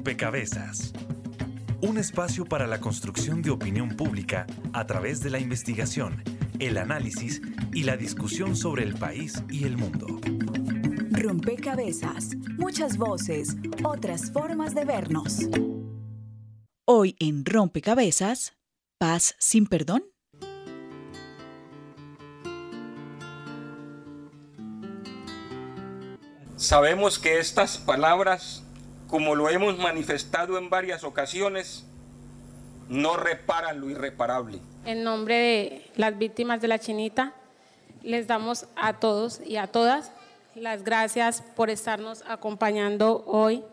Rompecabezas. Un espacio para la construcción de opinión pública a través de la investigación, el análisis y la discusión sobre el país y el mundo. Rompecabezas. Muchas voces, otras formas de vernos. Hoy en Rompecabezas, paz sin perdón. Sabemos que estas palabras, como lo hemos manifestado en varias ocasiones, no reparan lo irreparable. En nombre de las víctimas de la chinita, les damos a todos y a todas las gracias por estarnos acompañando hoy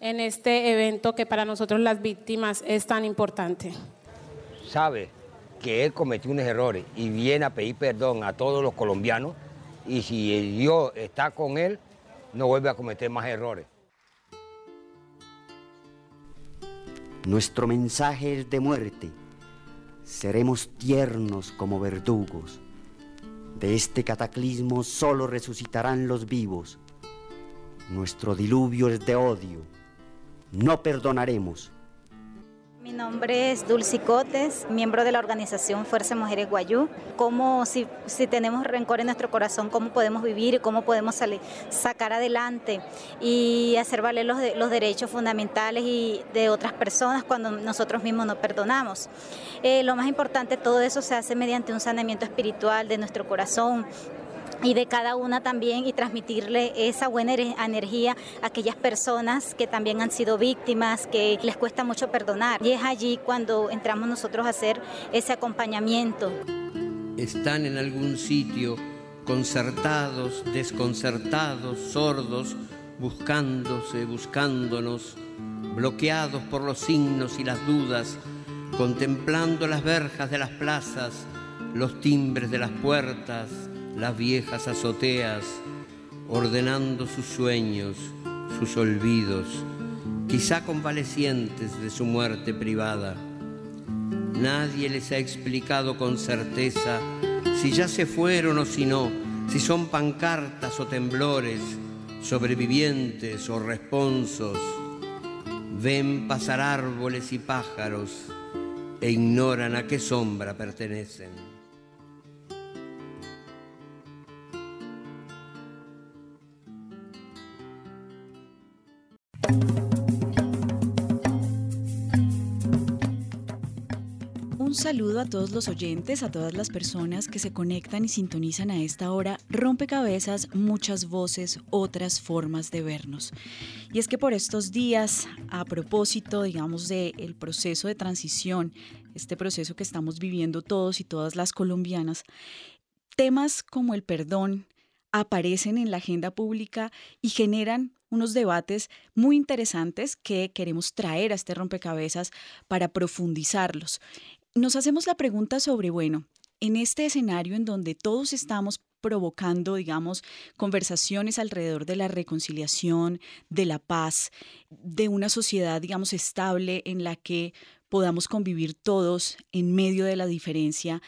en este evento que para nosotros las víctimas es tan importante. Sabe que él cometió unos errores y viene a pedir perdón a todos los colombianos y si Dios está con él, no vuelve a cometer más errores. Nuestro mensaje es de muerte. Seremos tiernos como verdugos. De este cataclismo solo resucitarán los vivos. Nuestro diluvio es de odio. No perdonaremos. Mi nombre es Dulce Cotes, miembro de la organización Fuerza Mujeres Guayú. ¿Cómo, si, si tenemos rencor en nuestro corazón, cómo podemos vivir y cómo podemos salir, sacar adelante y hacer valer los, los derechos fundamentales y de otras personas cuando nosotros mismos no perdonamos? Eh, lo más importante, todo eso se hace mediante un saneamiento espiritual de nuestro corazón, y de cada una también y transmitirle esa buena energía a aquellas personas que también han sido víctimas, que les cuesta mucho perdonar. Y es allí cuando entramos nosotros a hacer ese acompañamiento. Están en algún sitio concertados, desconcertados, sordos, buscándose, buscándonos, bloqueados por los signos y las dudas, contemplando las verjas de las plazas, los timbres de las puertas, las viejas azoteas, ordenando sus sueños, sus olvidos, quizá convalecientes de su muerte privada. Nadie les ha explicado con certeza si ya se fueron o si no, si son pancartas o temblores, sobrevivientes o responsos. Ven pasar árboles y pájaros e ignoran a qué sombra pertenecen. Un saludo a todos los oyentes, a todas las personas que se conectan y sintonizan a esta hora. Rompecabezas, muchas voces, otras formas de vernos. Y es que por estos días, a propósito, digamos, del proceso de transición, este proceso que estamos viviendo todos y todas las colombianas, temas como el perdón aparecen en la agenda pública y generan unos debates muy interesantes que queremos traer a este rompecabezas para profundizarlos. Nos hacemos la pregunta sobre, bueno, en este escenario en donde todos estamos provocando, digamos, conversaciones alrededor de la reconciliación, de la paz, de una sociedad, digamos, estable en la que podamos convivir todos en medio de la diferencia,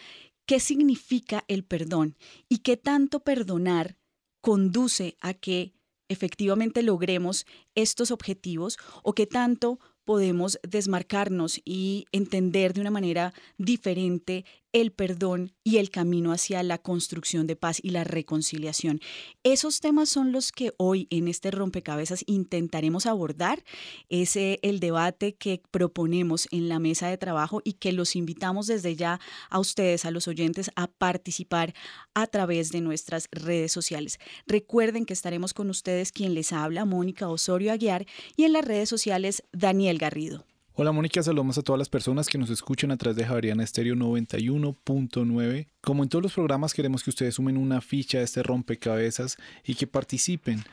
¿qué significa el perdón? ¿Y qué tanto perdonar conduce a que efectivamente logremos estos objetivos o qué tanto podemos desmarcarnos y entender de una manera diferente el perdón y el camino hacia la construcción de paz y la reconciliación. Esos temas son los que hoy en este rompecabezas intentaremos abordar. Es el debate que proponemos en la mesa de trabajo y que los invitamos desde ya a ustedes, a los oyentes, a participar a través de nuestras redes sociales. Recuerden que estaremos con ustedes quien les habla, Mónica Osorio Aguiar, y en las redes sociales, Daniel Garrido. Hola Mónica, saludamos a todas las personas que nos escuchan a través de Javeriana Estéreo 91.9. Como en todos los programas queremos que ustedes sumen una ficha a este rompecabezas y que participen.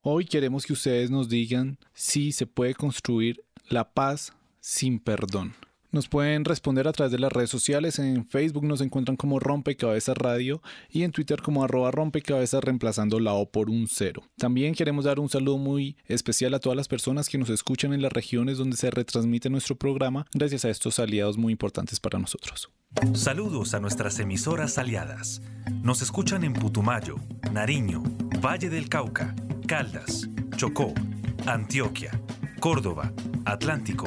Hoy queremos que ustedes nos digan si se puede construir la paz sin perdón. Nos pueden responder a través de las redes sociales. En Facebook nos encuentran como Rompecabezas Radio y en Twitter como arroba rompecabezas reemplazando la O por un cero. También queremos dar un saludo muy especial a todas las personas que nos escuchan en las regiones donde se retransmite nuestro programa gracias a estos aliados muy importantes para nosotros. Saludos a nuestras emisoras aliadas. Nos escuchan en Putumayo, Nariño, Valle del Cauca, Caldas, Chocó, Antioquia, Córdoba, Atlántico,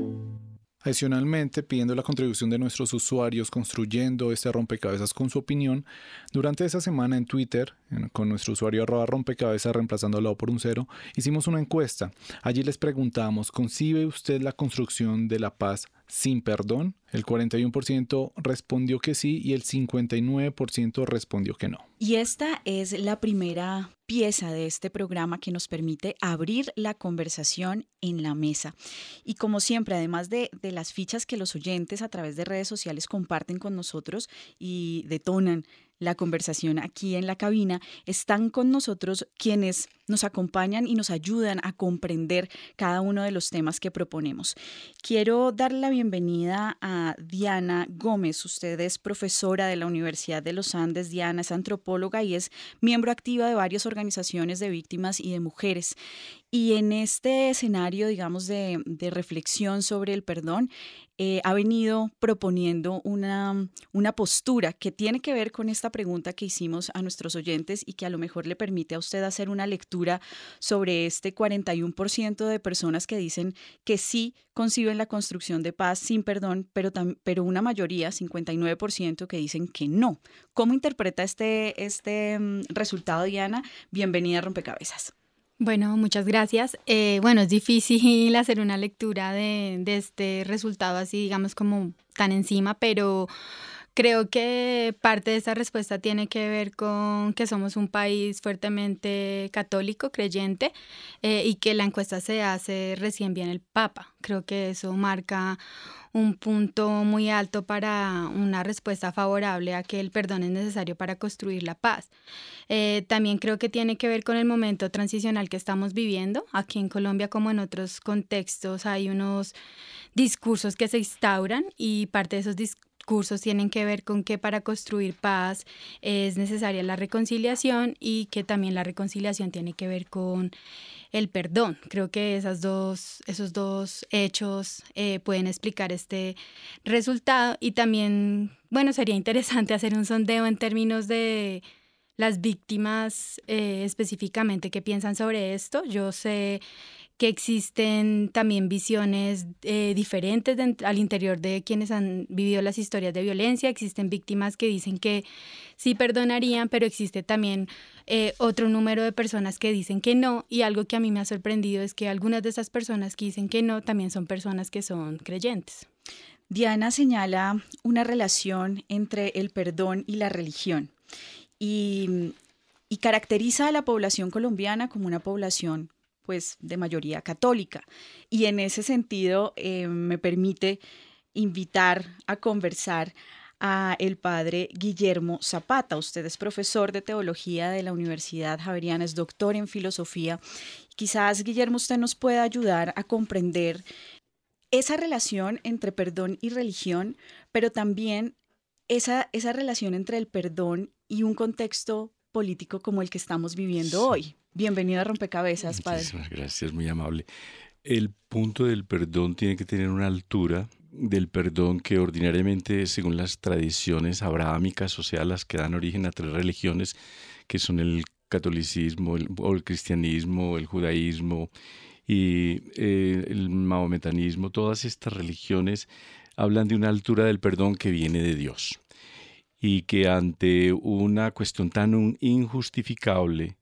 Adicionalmente, pidiendo la contribución de nuestros usuarios construyendo este rompecabezas con su opinión, durante esa semana en Twitter, con nuestro usuario arroba rompecabezas reemplazando la O por un cero, hicimos una encuesta. Allí les preguntamos, ¿concibe usted la construcción de la paz sin perdón? El 41% respondió que sí y el 59% respondió que no. Y esta es la primera pieza de este programa que nos permite abrir la conversación en la mesa. Y como siempre, además de, de, las fichas que los oyentes a través de redes sociales comparten con nosotros y detonan la conversación aquí en la cabina, están con nosotros quienes nos acompañan y nos ayudan a comprender cada uno de los temas que proponemos. Quiero dar la bienvenida a Diana Gómez. Usted es profesora de la Universidad de los Andes. Diana es antropóloga y es miembro activa de varias organizaciones de víctimas y de mujeres. Y en este escenario, digamos, de, reflexión sobre el perdón, eh, ha venido proponiendo una, una postura que tiene que ver con esta pregunta que hicimos a nuestros oyentes y que a lo mejor le permite a usted hacer una lectura sobre este 41% de personas que dicen que sí conciben la construcción de paz sin perdón, pero, pero una mayoría, 59%, que dicen que no. ¿Cómo interpreta este, este mm, resultado, Diana? Bienvenida a Rompecabezas. Bueno, muchas gracias. Eh, bueno, es difícil hacer una lectura de, de este resultado así, digamos, como tan encima, pero Creo que parte de esa respuesta tiene que ver con que somos un país fuertemente católico, creyente, eh, y que la encuesta se hace recién bien el Papa. Creo que eso marca un punto muy alto para una respuesta favorable a que el perdón es necesario para construir la paz. Eh, también creo que tiene que ver con el momento transicional que estamos viviendo. Aquí en Colombia, como en otros contextos, hay unos discursos que se instauran y parte de esos discursos cursos tienen que ver con que para construir paz es necesaria la reconciliación y que también la reconciliación tiene que ver con el perdón. Creo que esas dos, esos dos hechos eh, pueden explicar este resultado y también, bueno, sería interesante hacer un sondeo en términos de las víctimas eh, específicamente que piensan sobre esto. Yo sé que existen también visiones eh, diferentes al interior de quienes han vivido las historias de violencia. Existen víctimas que dicen que sí perdonarían, pero existe también eh, otro número de personas que dicen que no. Y algo que a mí me ha sorprendido es que algunas de esas personas que dicen que no también son personas que son creyentes. Diana señala una relación entre el perdón y la religión y, y caracteriza a la población colombiana como una población pues de mayoría católica. Y en ese sentido eh, me permite invitar a conversar a el padre Guillermo Zapata. Usted es profesor de teología de la Universidad Javeriana, es doctor en filosofía. Quizás, Guillermo, usted nos pueda ayudar a comprender esa relación entre perdón y religión, pero también esa, esa relación entre el perdón y un contexto político como el que estamos viviendo hoy. Bienvenido a Rompecabezas, padre. Muchísimas gracias, muy amable. El punto del perdón tiene que tener una altura del perdón que ordinariamente, según las tradiciones abrahámicas, o sea, las que dan origen a tres religiones, que son el catolicismo el, o el cristianismo, el judaísmo y eh, el mahometanismo, todas estas religiones hablan de una altura del perdón que viene de Dios y que ante una cuestión tan injustificable,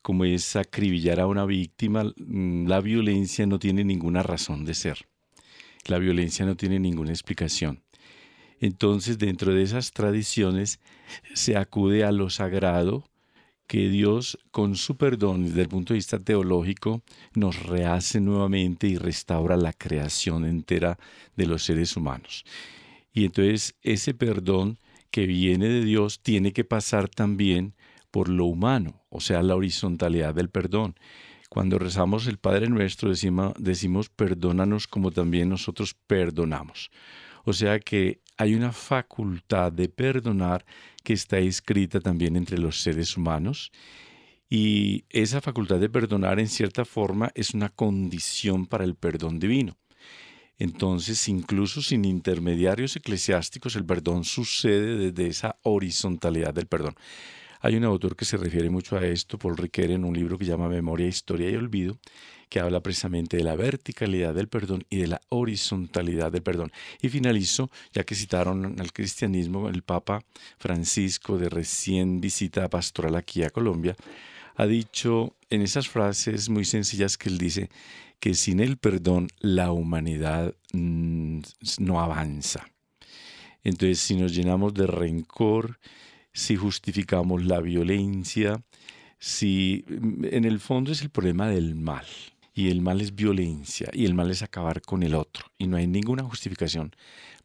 como es acribillar a una víctima, mm, la violencia no tiene ninguna razón de ser. La violencia no tiene ninguna explicación. Entonces, dentro de esas tradiciones se acude a lo sagrado que Dios, con su perdón desde el punto de vista teológico, nos rehace nuevamente y restaura la creación entera de los seres humanos. Y entonces ese perdón que viene de Dios tiene que pasar también por lo humano, o sea, la horizontalidad del perdón. Cuando rezamos el Padre Nuestro decimos, decimos perdónanos como también nosotros perdonamos. O sea que hay una facultad de perdonar que está escrita también entre los seres humanos y esa facultad de perdonar en cierta forma es una condición para el perdón divino. Entonces, incluso sin intermediarios eclesiásticos, el perdón sucede desde esa horizontalidad del perdón. Hay un autor que se refiere mucho a esto, Paul Riquet, en un libro que llama Memoria, Historia y Olvido, que habla precisamente de la verticalidad del perdón y de la horizontalidad del perdón. Y finalizo, ya que citaron al cristianismo, el Papa Francisco de recién visita pastoral aquí a Colombia, ha dicho en esas frases muy sencillas que él dice que sin el perdón la humanidad mm, no avanza. Entonces, si nos llenamos de rencor, si justificamos la violencia, si mm, en el fondo es el problema del mal. Y el mal es violencia y el mal es acabar con el otro. Y no hay ninguna justificación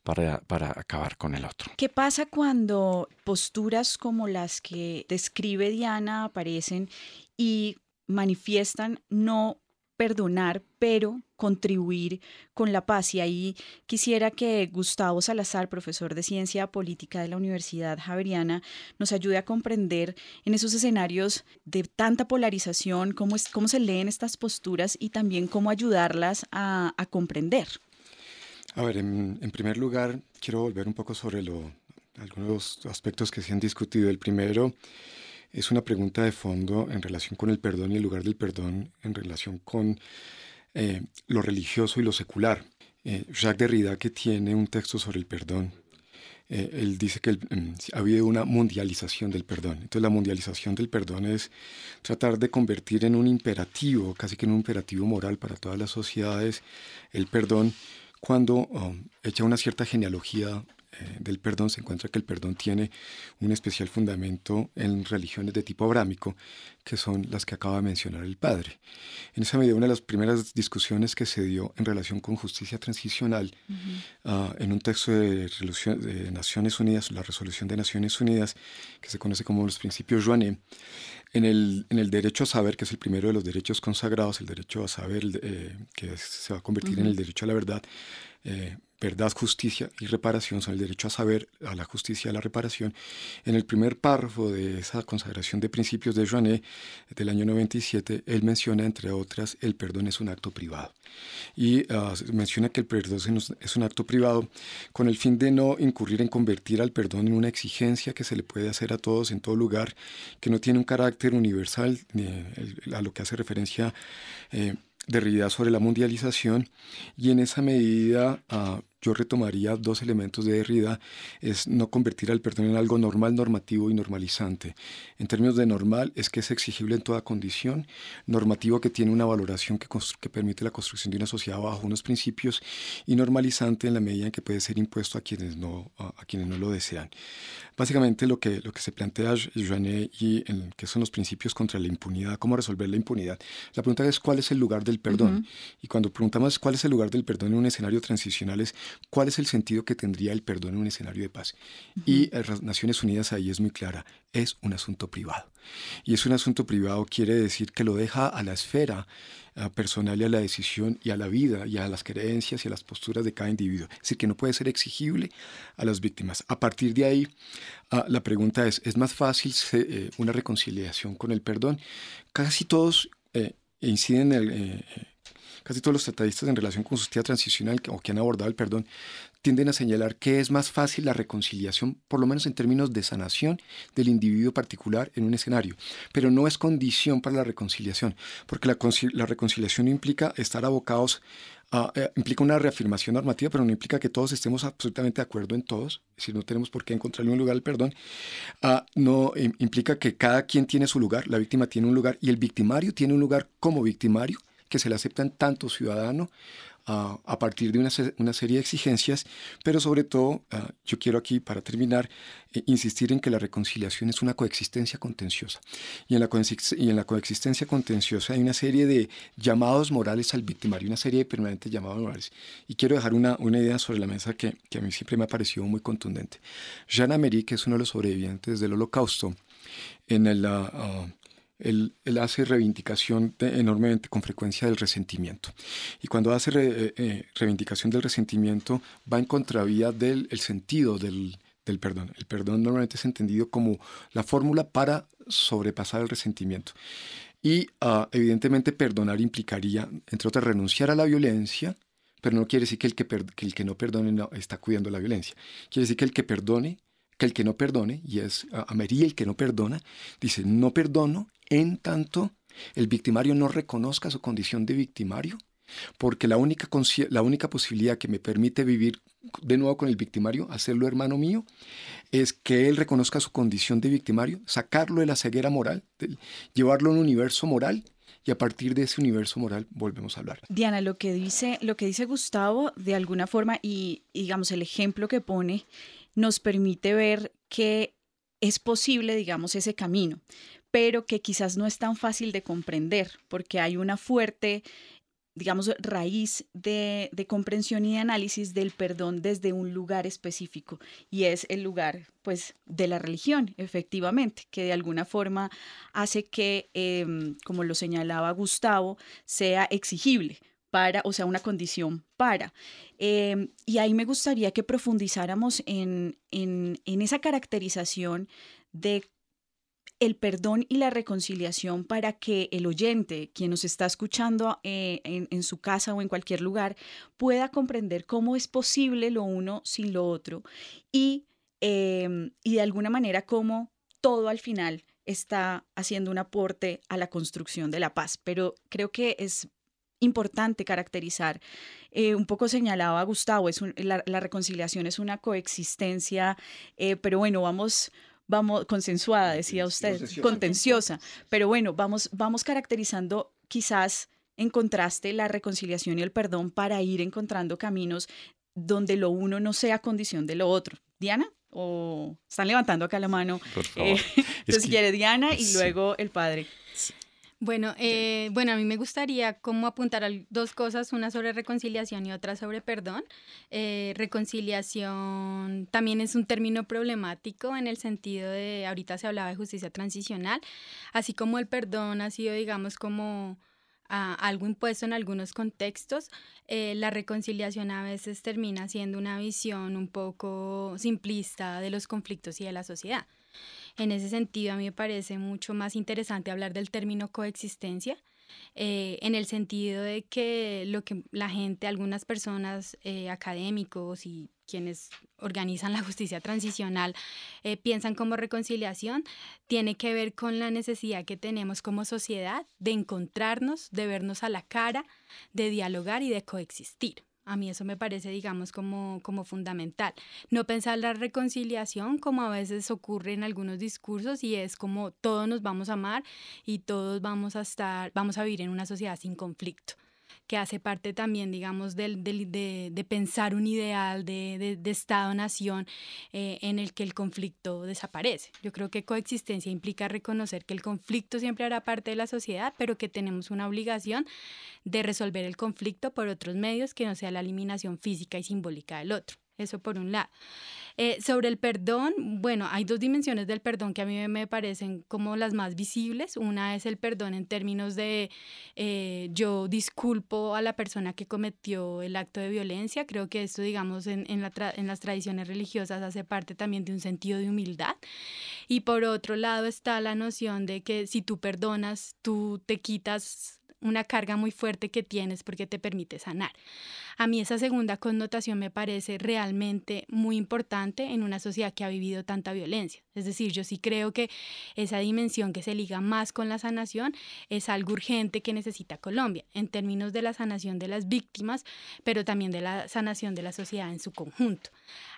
para, para, acabar con el otro. ¿Qué pasa cuando posturas como las que describe Diana aparecen y manifiestan no perdonar, pero contribuir con la paz. Y ahí quisiera que Gustavo Salazar, profesor de Ciencia Política de la Universidad Javeriana, nos ayude a comprender en esos escenarios de tanta polarización, cómo, es, cómo se leen estas posturas y también cómo ayudarlas a, comprender. A ver, en, primer lugar, quiero volver un poco sobre algunos aspectos que se han discutido. El primero es una pregunta de fondo en relación con el perdón y el lugar del perdón en relación con eh, lo religioso y lo secular. Eh, Jacques Derrida, que tiene un texto sobre el perdón, eh, él dice que mm, ha habido una mundialización del perdón. Entonces la mundialización del perdón es tratar de convertir en un imperativo, casi que en un imperativo moral para todas las sociedades, el perdón cuando um, echa una cierta genealogía del perdón se encuentra que el perdón tiene un especial fundamento en religiones de tipo abrámico, que son las que acaba de mencionar el padre. En esa medida, una de las primeras discusiones que se dio en relación con justicia transicional, ah, en un texto de, de, Naciones Unidas, la resolución de Naciones Unidas, que se conoce como los principios Joanet, en el, en el, derecho a saber, que es el primero de los derechos consagrados, el derecho a saber, eh, que se va a convertir en el derecho a la verdad, eh, verdad, justicia y reparación son el derecho a saber, a la justicia a la reparación. En el primer párrafo de esa consagración de principios de Joanet del año 97, él menciona, entre otras, el perdón es un acto privado. Y ah, menciona que el perdón es un acto privado con el fin de no incurrir en convertir al perdón en una exigencia que se le puede hacer a todos en todo lugar, que no tiene un carácter universal, a lo que hace referencia. Eh, Derrida sobre la mundialización y en esa medida ah, yo retomaría dos elementos de Derrida, es no convertir al perdón en algo normal, normativo y normalizante. En términos de normal es que es exigible en toda condición, normativo que tiene una valoración que, que permite la construcción de una sociedad bajo unos principios y normalizante en la medida en que puede ser impuesto a quienes no, a, quienes no lo desean. Básicamente lo que, lo que se plantea Joanet y en, que son los principios contra la impunidad, cómo resolver la impunidad. La pregunta es cuál es el lugar del perdón. Y cuando preguntamos cuál es el lugar del perdón en un escenario transicional es cuál es el sentido que tendría el perdón en un escenario de paz. Y las Naciones Unidas ahí es muy clara, es un asunto privado. Y es un asunto privado quiere decir que lo deja a la esfera personal y a la decisión y a la vida y a las creencias y a las posturas de cada individuo. Es decir, que no puede ser exigible a las víctimas. A partir de ahí, ah, la pregunta es, ¿es más fácil eh, una reconciliación con el perdón? Casi todos eh, inciden en el... Eh, casi todos los tratadistas en relación con justicia transicional o que han abordado el perdón tienden a señalar que es más fácil la reconciliación, por lo menos en términos de sanación del individuo particular en un escenario, pero no es condición para la reconciliación, porque la, reconciliación implica estar abocados eh, implica una reafirmación normativa, pero no implica que todos estemos absolutamente de acuerdo en todos, es decir, no tenemos por qué encontrarle un lugar al perdón, ah, no implica que cada quien tiene su lugar, la víctima tiene un lugar y el victimario tiene un lugar como victimario que se le aceptan tanto ciudadano a partir de una, una, serie de exigencias, pero sobre todo ah, yo quiero aquí, para terminar, eh, insistir en que la reconciliación es una coexistencia contenciosa. Y en, la y en la coexistencia contenciosa hay una serie de llamados morales al victimario, una serie de permanentes llamados morales. Y quiero dejar una, una idea sobre la mesa que, que, a mí siempre me ha parecido muy contundente. Jean Amery, que es uno de los sobrevivientes del holocausto, en el... Uh, él, hace reivindicación enormemente con frecuencia del resentimiento. Y cuando hace eh, eh, reivindicación del resentimiento, va en contravía del sentido del, perdón. El perdón normalmente es entendido como la fórmula para sobrepasar el resentimiento. Y ah, evidentemente perdonar implicaría, entre otras, renunciar a la violencia, pero no quiere decir que el que, el que no perdone no, está cuidando la violencia. Quiere decir que el que perdone que el que no perdone, y es a María el que no perdona, dice, no perdono en tanto el victimario no reconozca su condición de victimario, porque la única, la única posibilidad que me permite vivir de nuevo con el victimario, hacerlo hermano mío, es que él reconozca su condición de victimario, sacarlo de la ceguera moral, llevarlo a un universo moral y a partir de ese universo moral volvemos a hablar. Diana, lo que dice, lo que dice Gustavo, de alguna forma, y digamos el ejemplo que pone, nos permite ver que es posible, digamos, ese camino, pero que quizás no es tan fácil de comprender, porque hay una fuerte digamos, raíz de, comprensión y de análisis del perdón desde un lugar específico y es el lugar, pues, de la religión, efectivamente, que de alguna forma hace que, em, como lo señalaba Gustavo, sea exigible para, o sea, una condición para. Em, y ahí me gustaría que profundizáramos en, en, esa caracterización de el perdón y la reconciliación para que el oyente, quien nos está escuchando eh, en, su casa o en cualquier lugar, pueda comprender cómo es posible lo uno sin lo otro y, em, y de alguna manera cómo todo al final está haciendo un aporte a la construcción de la paz. Pero creo que es importante caracterizar. Eh, un poco señalaba Gustavo, es la, reconciliación es una coexistencia, eh, pero bueno, vamos, vamos, consensuada, decía usted, contenciosa, pero bueno, vamos, vamos caracterizando quizás en contraste la reconciliación y el perdón para ir encontrando caminos donde lo uno no sea condición de lo otro. Diana, o están levantando acá la mano. Por favor. Eh, entonces quiere Diana y luego el padre. Bueno, eh, bueno, a mí me gustaría como apuntar a dos cosas, una sobre reconciliación y otra sobre perdón. Eh, reconciliación también es un término problemático en el sentido de, ahorita se hablaba de justicia transicional, así como el perdón ha sido, digamos, como algo impuesto en algunos contextos, eh, la reconciliación a veces termina siendo una visión un poco simplista de los conflictos y de la sociedad. En ese sentido, a mí me parece mucho más interesante hablar del término coexistencia, eh, en el sentido de que lo que la gente, algunas personas eh, académicos y quienes organizan la justicia transicional eh, piensan como reconciliación, tiene que ver con la necesidad que tenemos como sociedad de encontrarnos, de vernos a la cara, de dialogar y de coexistir. A mí eso me parece, digamos, como, como fundamental. No pensar la reconciliación como a veces ocurre en algunos discursos y es como todos nos vamos a amar y todos vamos a estar, vamos a vivir en una sociedad sin conflicto que hace parte también, digamos, del, de, pensar un ideal de, Estado-nación eh, en el que el conflicto desaparece. Yo creo que coexistencia implica reconocer que el conflicto siempre hará parte de la sociedad, pero que tenemos una obligación de resolver el conflicto por otros medios que no sea la eliminación física y simbólica del otro. Eso por un lado. Eh, sobre el perdón, bueno, hay dos dimensiones del perdón que a mí me parecen como las más visibles. Una es el perdón en términos de eh, yo disculpo a la persona que cometió el acto de violencia. Creo que esto, digamos, en, en, en las tradiciones religiosas hace parte también de un sentido de humildad. Y por otro lado está la noción de que si tú perdonas, tú te quitas una carga muy fuerte que tienes porque te permite sanar. A mí esa segunda connotación me parece realmente muy importante en una sociedad que ha vivido tanta violencia. Es decir, yo sí creo que esa dimensión que se liga más con la sanación es algo urgente que necesita Colombia, en términos de la sanación de las víctimas, pero también de la sanación de la sociedad en su conjunto.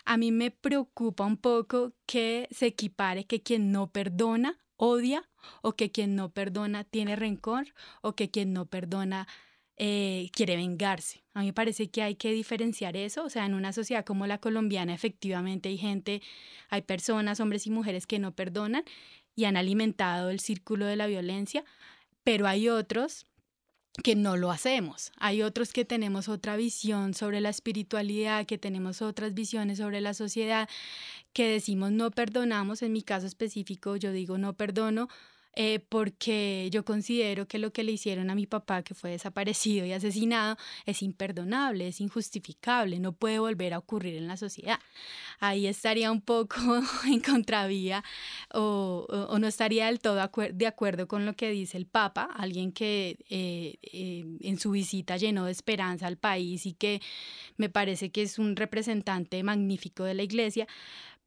A mí me preocupa un poco que se equipare que quien no perdona odia o que quien no perdona tiene rencor o que quien no perdona eh, quiere vengarse. A mí me parece que hay que diferenciar eso, o sea, en una sociedad como la colombiana efectivamente hay gente, hay personas, hombres y mujeres que no perdonan y han alimentado el círculo de la violencia, pero hay otros que no lo hacemos. Hay otros que tenemos otra visión sobre la espiritualidad, que tenemos otras visiones sobre la sociedad, que decimos no perdonamos. En mi caso específico, yo digo no perdono eh, porque yo considero que lo que le hicieron a mi papá, que fue desaparecido y asesinado, es imperdonable, es injustificable, no puede volver a ocurrir en la sociedad. Ahí estaría un poco en contravía o, no estaría del todo de acuerdo con lo que dice el Papa, alguien que eh, eh, en su visita llenó de esperanza al país y que me parece que es un representante magnífico de la Iglesia,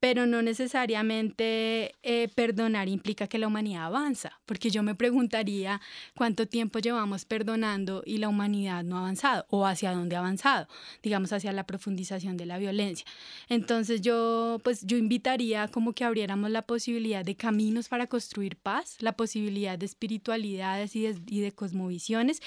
pero no necesariamente eh, perdonar implica que la humanidad avanza, porque yo me preguntaría cuánto tiempo llevamos perdonando y la humanidad no ha avanzado, o hacia dónde ha avanzado, digamos hacia la profundización de la violencia. Entonces yo, pues yo invitaría como que abriéramos la posibilidad de caminos para construir paz, la posibilidad de espiritualidades y de, y de cosmovisiones,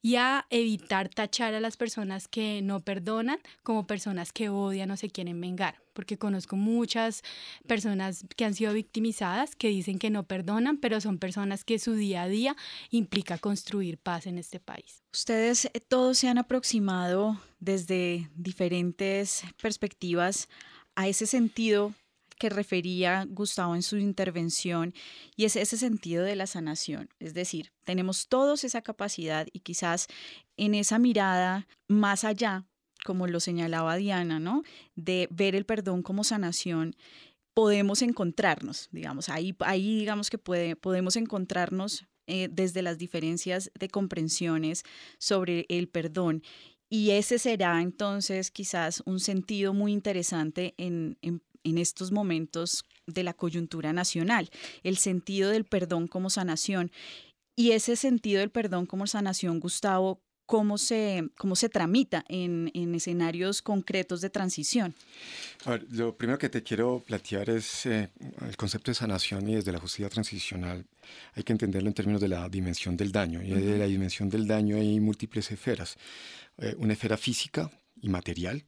y a evitar tachar a las personas que no perdonan como personas que odian o se quieren vengar, porque conozco muchas personas que han sido victimizadas que dicen que no perdonan, pero son personas que su día a día implica construir paz en este país. Ustedes eh, todos se han aproximado desde diferentes perspectivas a ese sentido que refería Gustavo en su intervención y es ese sentido de la sanación. Es decir, tenemos todos esa capacidad y quizás en esa mirada más allá, como lo señalaba Diana, ¿no? De ver el perdón como sanación podemos encontrarnos, digamos, ahí, ahí digamos que puede, podemos encontrarnos eh, desde las diferencias de comprensiones sobre el perdón. Y ese será entonces quizás un sentido muy interesante en, en, en estos momentos de la coyuntura nacional, el sentido del perdón como sanación. Y ese sentido del perdón como sanación, Gustavo, ¿cómo se, cómo se tramita en, en escenarios concretos de transición? A ver, lo primero que te quiero plantear es eh, el concepto de sanación y desde la justicia transicional hay que entenderlo en términos de la dimensión del daño. Y de la dimensión del daño hay múltiples esferas. Eh, una esfera física y material,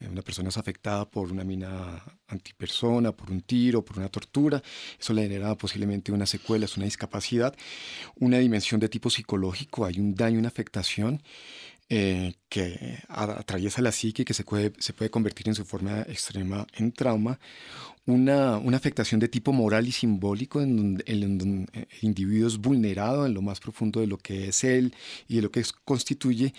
una persona es afectada por una mina antipersona, por un tiro, por una tortura, eso le genera posiblemente una secuela, es una discapacidad. Una dimensión de tipo psicológico, hay un daño, una afectación eh, que atraviesa la psique, que se puede, se puede convertir en su forma extrema en trauma una, una, afectación de tipo moral y simbólico en donde, el individuo es vulnerado en lo más profundo de lo que es él y de lo que constituye,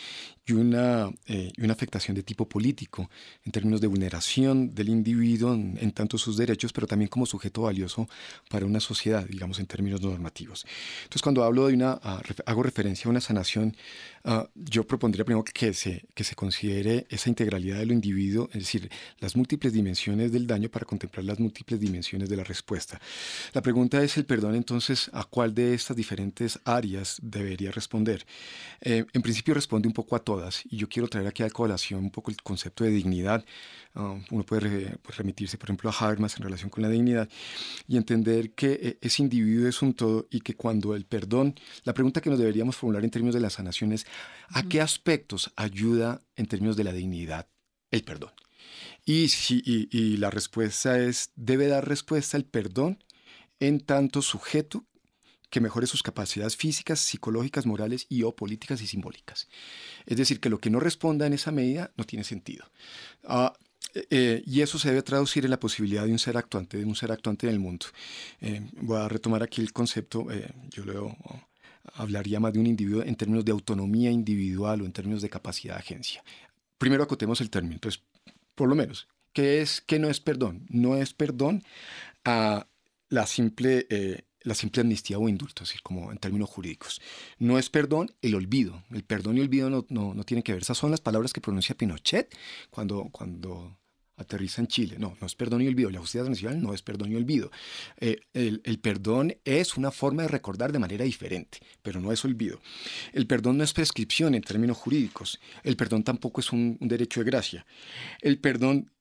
y una, eh, una afectación de tipo político en términos de vulneración del individuo en, tanto sus derechos, pero también como sujeto valioso para una sociedad, digamos, en términos normativos. Entonces, cuando hablo de una, ah, hago referencia a una sanación, ah, yo propondría primero que se, que se considere esa integralidad del individuo, es decir, las múltiples dimensiones del daño para contemplar las múltiples dimensiones de la respuesta. La pregunta es el perdón entonces a cuál de estas diferentes áreas debería responder. Eh, en principio responde un poco a todas y yo quiero traer aquí a colación un poco el concepto de dignidad. Ah, uno puede pues, remitirse, por ejemplo, a Habermas en relación con la dignidad y entender que eh, ese individuo es un todo y que cuando el perdón, la pregunta que nos deberíamos formular en términos de la sanación es ¿a qué aspectos ayuda en términos de la dignidad el perdón? Y, si, y, la respuesta es, debe dar respuesta al perdón en tanto sujeto que mejore sus capacidades físicas, psicológicas, morales y o políticas y simbólicas. Es decir, que lo que no responda en esa medida no tiene sentido. Ah, eh, y eso se debe traducir en la posibilidad de un ser actuante, de un ser actuante en el mundo. Eh, voy a retomar aquí el concepto, eh, yo luego hablaría más de un individuo en términos de autonomía individual o en términos de capacidad de agencia. Primero acotemos el término. Entonces, por lo menos. ¿Qué, es, qué no es perdón? No es perdón a la simple, eh, la simple amnistía o indulto, así como en términos jurídicos. No es perdón el olvido. El perdón y olvido no, no, no tienen que ver. Esas son las palabras que pronuncia Pinochet cuando, cuando aterriza en Chile. No, no es perdón y olvido. La justicia transicional no es perdón y olvido. Eh, el, perdón es una forma de recordar de manera diferente, pero no es olvido. El perdón no es prescripción en términos jurídicos. El perdón tampoco es un, derecho de gracia. El perdón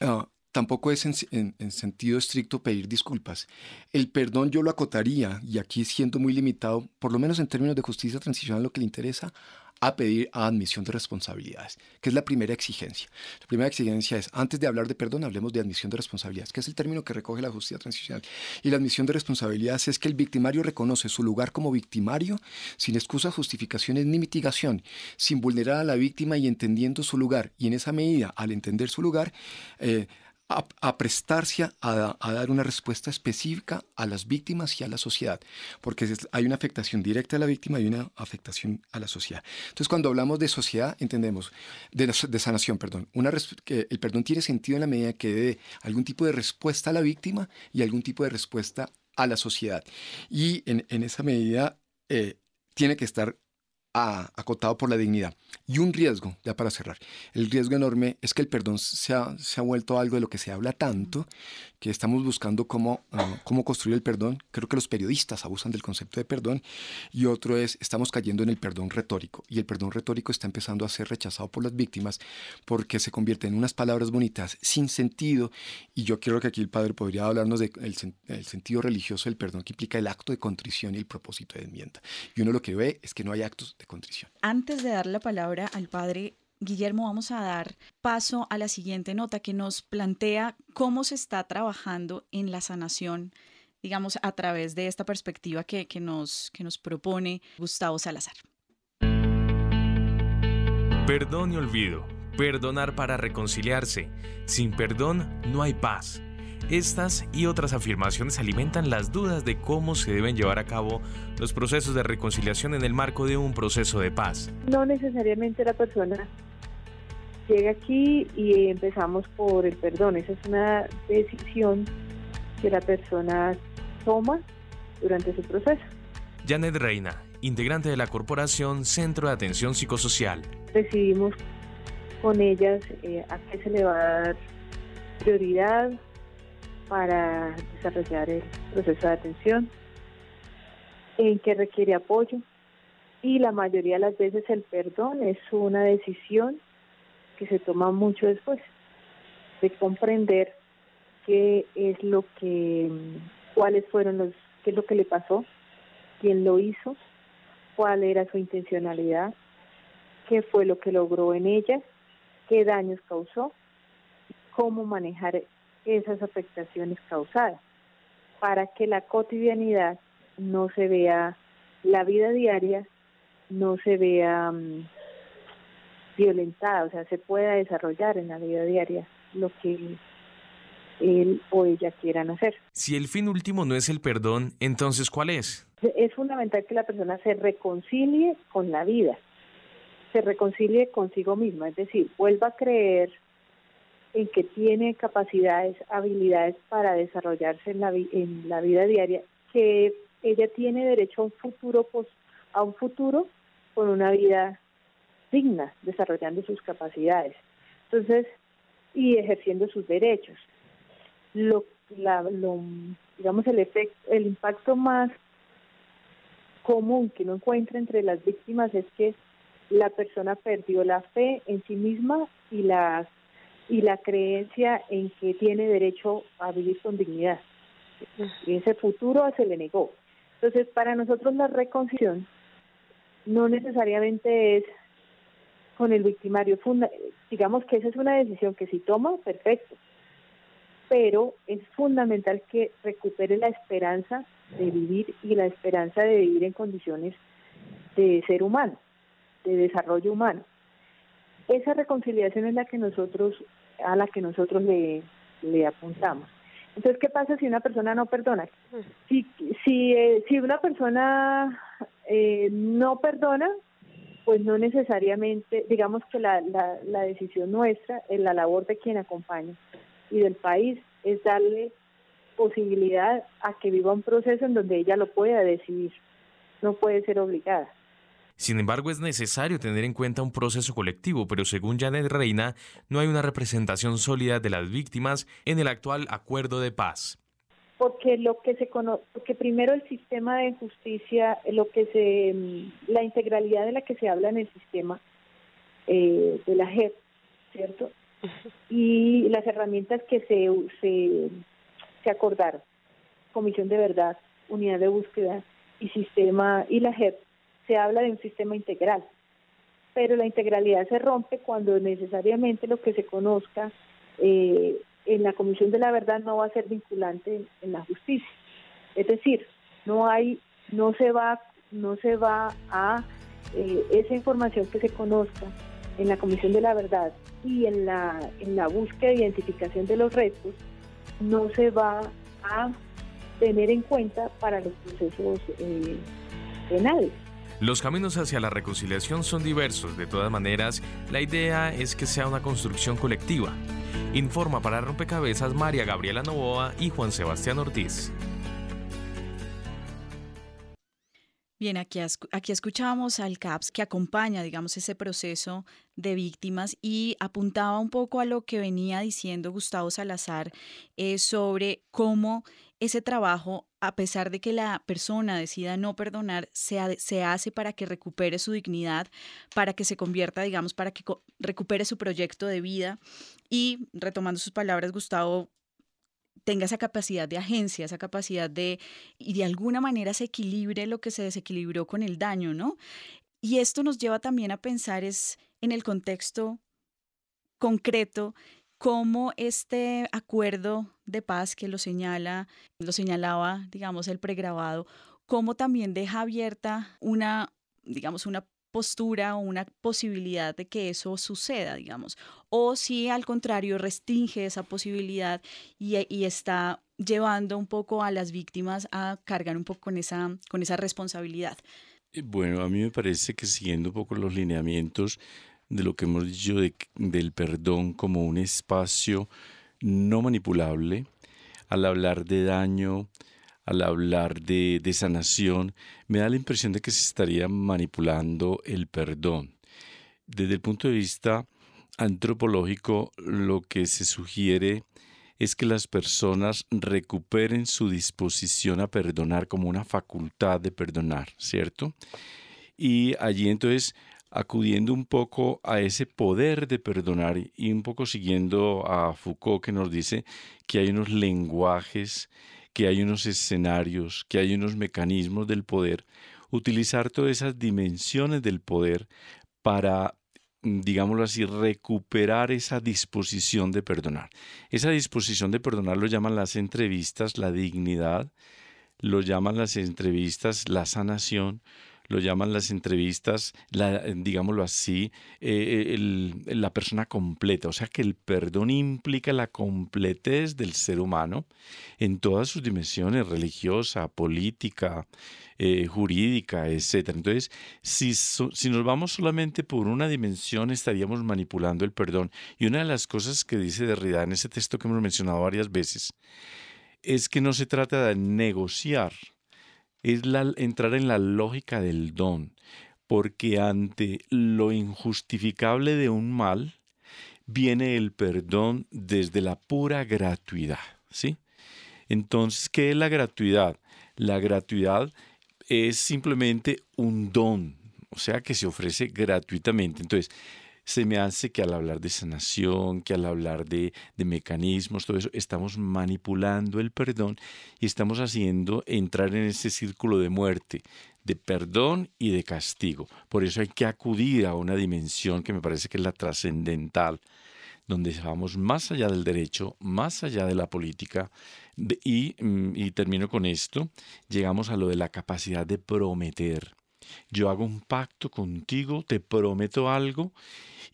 ah, tampoco es en, en, sentido estricto pedir disculpas. El perdón yo lo acotaría, y aquí siendo muy limitado, por lo menos en términos de justicia transicional, lo que le interesa a pedir admisión de responsabilidades, que es la primera exigencia. La primera exigencia es, antes de hablar de perdón, hablemos de admisión de responsabilidades, que es el término que recoge la justicia transicional. Y la admisión de responsabilidades es que el victimario reconoce su lugar como victimario sin excusas, justificaciones ni mitigación, sin vulnerar a la víctima y entendiendo su lugar. Y en esa medida, al entender su lugar, eh, a, prestarse a, dar una respuesta específica a las víctimas y a la sociedad, porque hay una afectación directa a la víctima y una afectación a la sociedad. Entonces, cuando hablamos de sociedad, entendemos, de, sanación, perdón, una, el perdón tiene sentido en la medida que dé algún tipo de respuesta a la víctima y algún tipo de respuesta a la sociedad. Y en, esa medida eh, tiene que estar acotado por la dignidad. Y un riesgo, ya para cerrar, el riesgo enorme es que el perdón se ha, se ha vuelto algo de lo que se habla tanto, que estamos buscando cómo, ah, cómo construir el perdón. Creo que los periodistas abusan del concepto de perdón. Y otro es, estamos cayendo en el perdón retórico. Y el perdón retórico está empezando a ser rechazado por las víctimas porque se convierte en unas palabras bonitas sin sentido. Y yo quiero que aquí el Padre podría hablarnos del el sentido religioso del perdón que implica el acto de contrición y el propósito de enmienda. Y uno lo que ve es que no hay actos de contrición. Antes de dar la palabra al Padre, Guillermo, vamos a dar paso a la siguiente nota que nos plantea cómo se está trabajando en la sanación, digamos, a través de esta perspectiva que, nos, que nos propone Gustavo Salazar. Perdón y olvido. Perdonar para reconciliarse. Sin perdón no hay paz. Estas y otras afirmaciones alimentan las dudas de cómo se deben llevar a cabo los procesos de reconciliación en el marco de un proceso de paz. No necesariamente la persona llega aquí y empezamos por el perdón. Esa es una decisión que la persona toma durante su proceso. Janet Reina, integrante de la corporación Centro de Atención Psicosocial. Decidimos con ellas eh, a qué se le va a dar prioridad para desarrollar el proceso de atención, en qué requiere apoyo y la mayoría de las veces el perdón es una decisión que se toma mucho después de comprender qué es lo que, cuáles fueron los, qué es lo que le pasó, quién lo hizo, cuál era su intencionalidad, qué fue lo que logró en ella, qué daños causó, cómo manejar esas afectaciones causadas, para que la cotidianidad no se vea, la vida diaria no se vea mm, violentada, o sea, se pueda desarrollar en la vida diaria lo que él o ella quieran hacer. Si el fin último no es el perdón, entonces ¿cuál es? Es fundamental que la persona se reconcilie con la vida, se reconcilie consigo misma, es decir, vuelva a creer en que tiene capacidades, habilidades para desarrollarse en la, en la vida diaria, que ella tiene derecho a un futuro, a un futuro con una vida digna, desarrollando sus capacidades. Entonces, y ejerciendo sus derechos. Lo, la, lo, digamos, el efecto, el impacto más común que uno encuentra entre las víctimas es que la persona perdió la fe en sí misma y la, y la creencia en que tiene derecho a vivir con dignidad. Y ese futuro se le negó. Entonces, para nosotros la reconciliación no necesariamente es con el victimario. digamos que esa es una decisión que si toma, perfecto. Pero es fundamental que recupere la esperanza de vivir y la esperanza de vivir en condiciones de ser humano, de desarrollo humano. Esa reconciliación es la que nosotros, a la que nosotros le, le apuntamos. Entonces, ¿qué pasa si una persona no perdona? Si, si, eh, si una persona eh, no perdona, pues no necesariamente, digamos que la, la, decisión nuestra, en la labor de quien acompaña y del país, es darle posibilidad a que viva un proceso en donde ella lo pueda decidir, no puede ser obligada. Sin embargo, es necesario tener en cuenta un proceso colectivo, pero según Janet Reina, no hay una representación sólida de las víctimas en el actual acuerdo de paz porque lo que se conoce, porque primero el sistema de justicia, lo que se, mm, la integralidad de la que se habla en el sistema eh, de la JEP, ¿cierto? Y las herramientas que se, se, se acordaron, Comisión de Verdad, Unidad de Búsqueda y Sistema, y la JEP, se habla de un sistema integral. Pero la integralidad se rompe cuando necesariamente lo que se conozca eh, en la Comisión de la Verdad no va a ser vinculante en, la justicia. Es decir, no hay, no se va, no se va a eh, esa información que se conozca en la Comisión de la Verdad y en la, en la búsqueda e identificación de los restos, no se va a tener en cuenta para los procesos eh, penales. Los caminos hacia la reconciliación son diversos, de todas maneras, la idea es que sea una construcción colectiva. Informa para Rompecabezas María Gabriela Novoa y Juan Sebastián Ortiz. Bien, aquí, aquí escuchamos al CAPS que acompaña, digamos, ese proceso de víctimas y apuntaba un poco a lo que venía diciendo Gustavo Salazar eh, sobre cómo ese trabajo, a pesar de que la persona decida no perdonar, se, se hace para que recupere su dignidad, para que se convierta, digamos, para que recupere su proyecto de vida. Y retomando sus palabras, Gustavo tenga esa capacidad de agencia, esa capacidad de, y de alguna manera se equilibre lo que se desequilibró con el daño, ¿no? Y esto nos lleva también a pensar es en el contexto concreto cómo este acuerdo de paz que lo señala, lo señalaba, digamos, el pregrabado, cómo también deja abierta una, digamos, una postura o una posibilidad de que eso suceda, digamos, o si al contrario restringe esa posibilidad y, y, está llevando un poco a las víctimas a cargar un poco con esa, con esa responsabilidad. Eh, bueno, a mí me parece que siguiendo un poco los lineamientos de lo que hemos dicho del perdón como un espacio no manipulable, al hablar de daño, al hablar de, de sanación, me da la impresión de que se estaría manipulando el perdón. Desde el punto de vista antropológico, lo que se sugiere es que las personas recuperen su disposición a perdonar como una facultad de perdonar, ¿cierto? Y allí entonces acudiendo un poco a ese poder de perdonar y un poco siguiendo a Foucault que nos dice que hay unos lenguajes, que hay unos escenarios, que hay unos mecanismos del poder, utilizar todas esas dimensiones del poder para digámoslo así, recuperar esa disposición de perdonar. Esa disposición de perdonar lo llaman las entrevistas la dignidad, lo llaman las entrevistas la sanación, lo llaman las entrevistas, la, digámoslo así, eh, la persona completa. O sea que el perdón implica la completez del ser humano en todas sus dimensiones, religiosa, política, eh, jurídica, etc. Entonces, si, si nos vamos solamente por una dimensión, estaríamos manipulando el perdón. Y una de las cosas que dice Derrida en ese texto que hemos mencionado varias veces, es que no se trata de negociar, es la, entrar en la lógica del don, porque ante lo injustificable de un mal viene el perdón desde la pura gratuidad, ¿sí? Entonces, ¿qué es la gratuidad? La gratuidad es simplemente un don, o sea, que se ofrece gratuitamente. Entonces, se me hace que al hablar de sanación, que al hablar de, mecanismos, todo eso, estamos manipulando el perdón y estamos haciendo entrar en ese círculo de muerte, de perdón y de castigo. Por eso hay que acudir a una dimensión que me parece que es la trascendental, donde vamos más allá del derecho, más allá de la política, y, mm, y termino con esto, llegamos a lo de la capacidad de prometer. Yo hago un pacto contigo, te prometo algo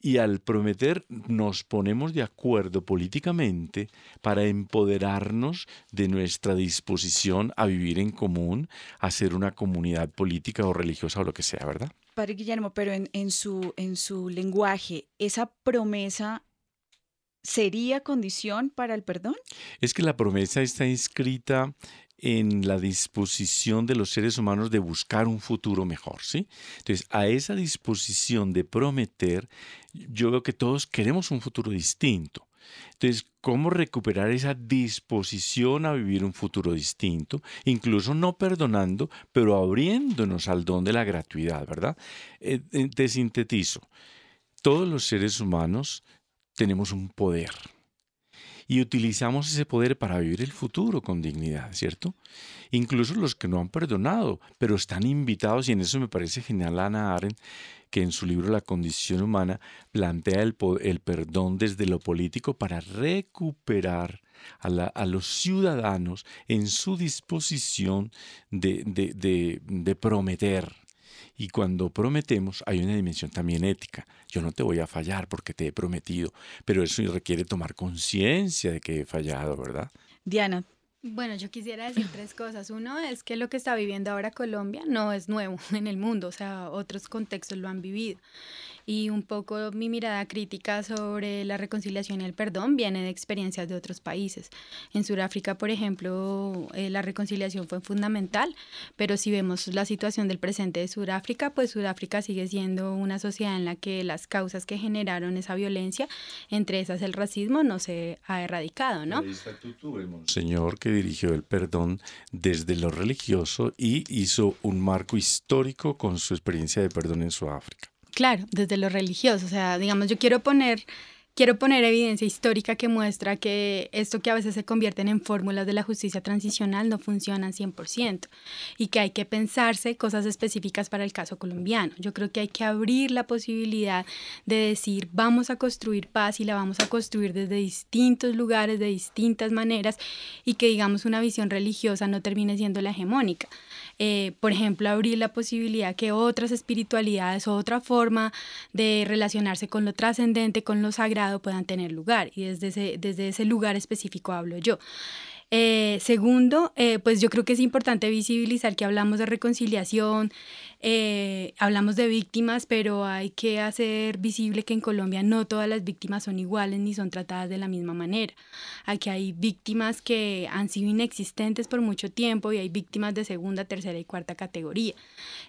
y al prometer nos ponemos de acuerdo políticamente para empoderarnos de nuestra disposición a vivir en común, a ser una comunidad política o religiosa o lo que sea, ¿verdad? Padre Guillermo, pero en, su, en su lenguaje, ¿esa promesa sería condición para el perdón? Es que la promesa está inscrita en la disposición de los seres humanos de buscar un futuro mejor, ¿sí? Entonces, a esa disposición de prometer, yo veo que todos queremos un futuro distinto. Entonces, ¿cómo recuperar esa disposición a vivir un futuro distinto? Incluso no perdonando, pero abriéndonos al don de la gratuidad, ¿verdad? Eh, eh, te sintetizo. Todos los seres humanos tenemos un poder y utilizamos ese poder para vivir el futuro con dignidad, ¿cierto? Incluso los que no han perdonado, pero están invitados, y en eso me parece genial Ana Arendt, que en su libro La condición humana plantea el, perdón desde lo político para recuperar a, los ciudadanos en su disposición de prometer Y cuando prometemos hay una dimensión también ética. Yo no te voy a fallar porque te he prometido, pero eso requiere tomar conciencia de que he fallado, ¿verdad? Diana, bueno, yo quisiera decir tres cosas. Uno es que lo que está viviendo ahora Colombia no es nuevo en el mundo, o sea, otros contextos lo han vivido y un poco mi mirada crítica sobre la reconciliación y el perdón viene de experiencias de otros países. En Sudáfrica, por ejemplo, eh, la reconciliación fue fundamental, pero si vemos la situación del presente de Sudáfrica, pues Sudáfrica sigue siendo una sociedad en la que las causas que generaron esa violencia, entre esas el racismo, no se ha erradicado, ¿no? Señor que dirigió el perdón desde lo religioso y hizo un marco histórico con su experiencia de perdón en Sudáfrica. Claro, desde lo religioso. O sea, digamos, yo quiero poner, quiero poner evidencia histórica que muestra que esto que a veces se convierten en fórmulas de la justicia transicional no funcionan 100% y que hay que pensarse cosas específicas para el caso colombiano. Yo creo que hay que abrir la posibilidad de decir, vamos a construir paz y la vamos a construir desde distintos lugares, de distintas maneras y que digamos una visión religiosa no termine siendo la hegemónica. Eh, por ejemplo, abrir la posibilidad que otras espiritualidades o otra forma de relacionarse con lo trascendente, con lo sagrado puedan tener lugar. Y desde ese, desde ese lugar específico hablo yo. Eh, segundo, eh, pues yo creo que es importante visibilizar que hablamos de reconciliación, eh, hablamos de víctimas, pero hay que hacer visible que en Colombia no todas las víctimas son iguales ni son tratadas de la misma manera. Aquí hay víctimas que han sido inexistentes por mucho tiempo y hay víctimas de segunda, tercera y cuarta categoría.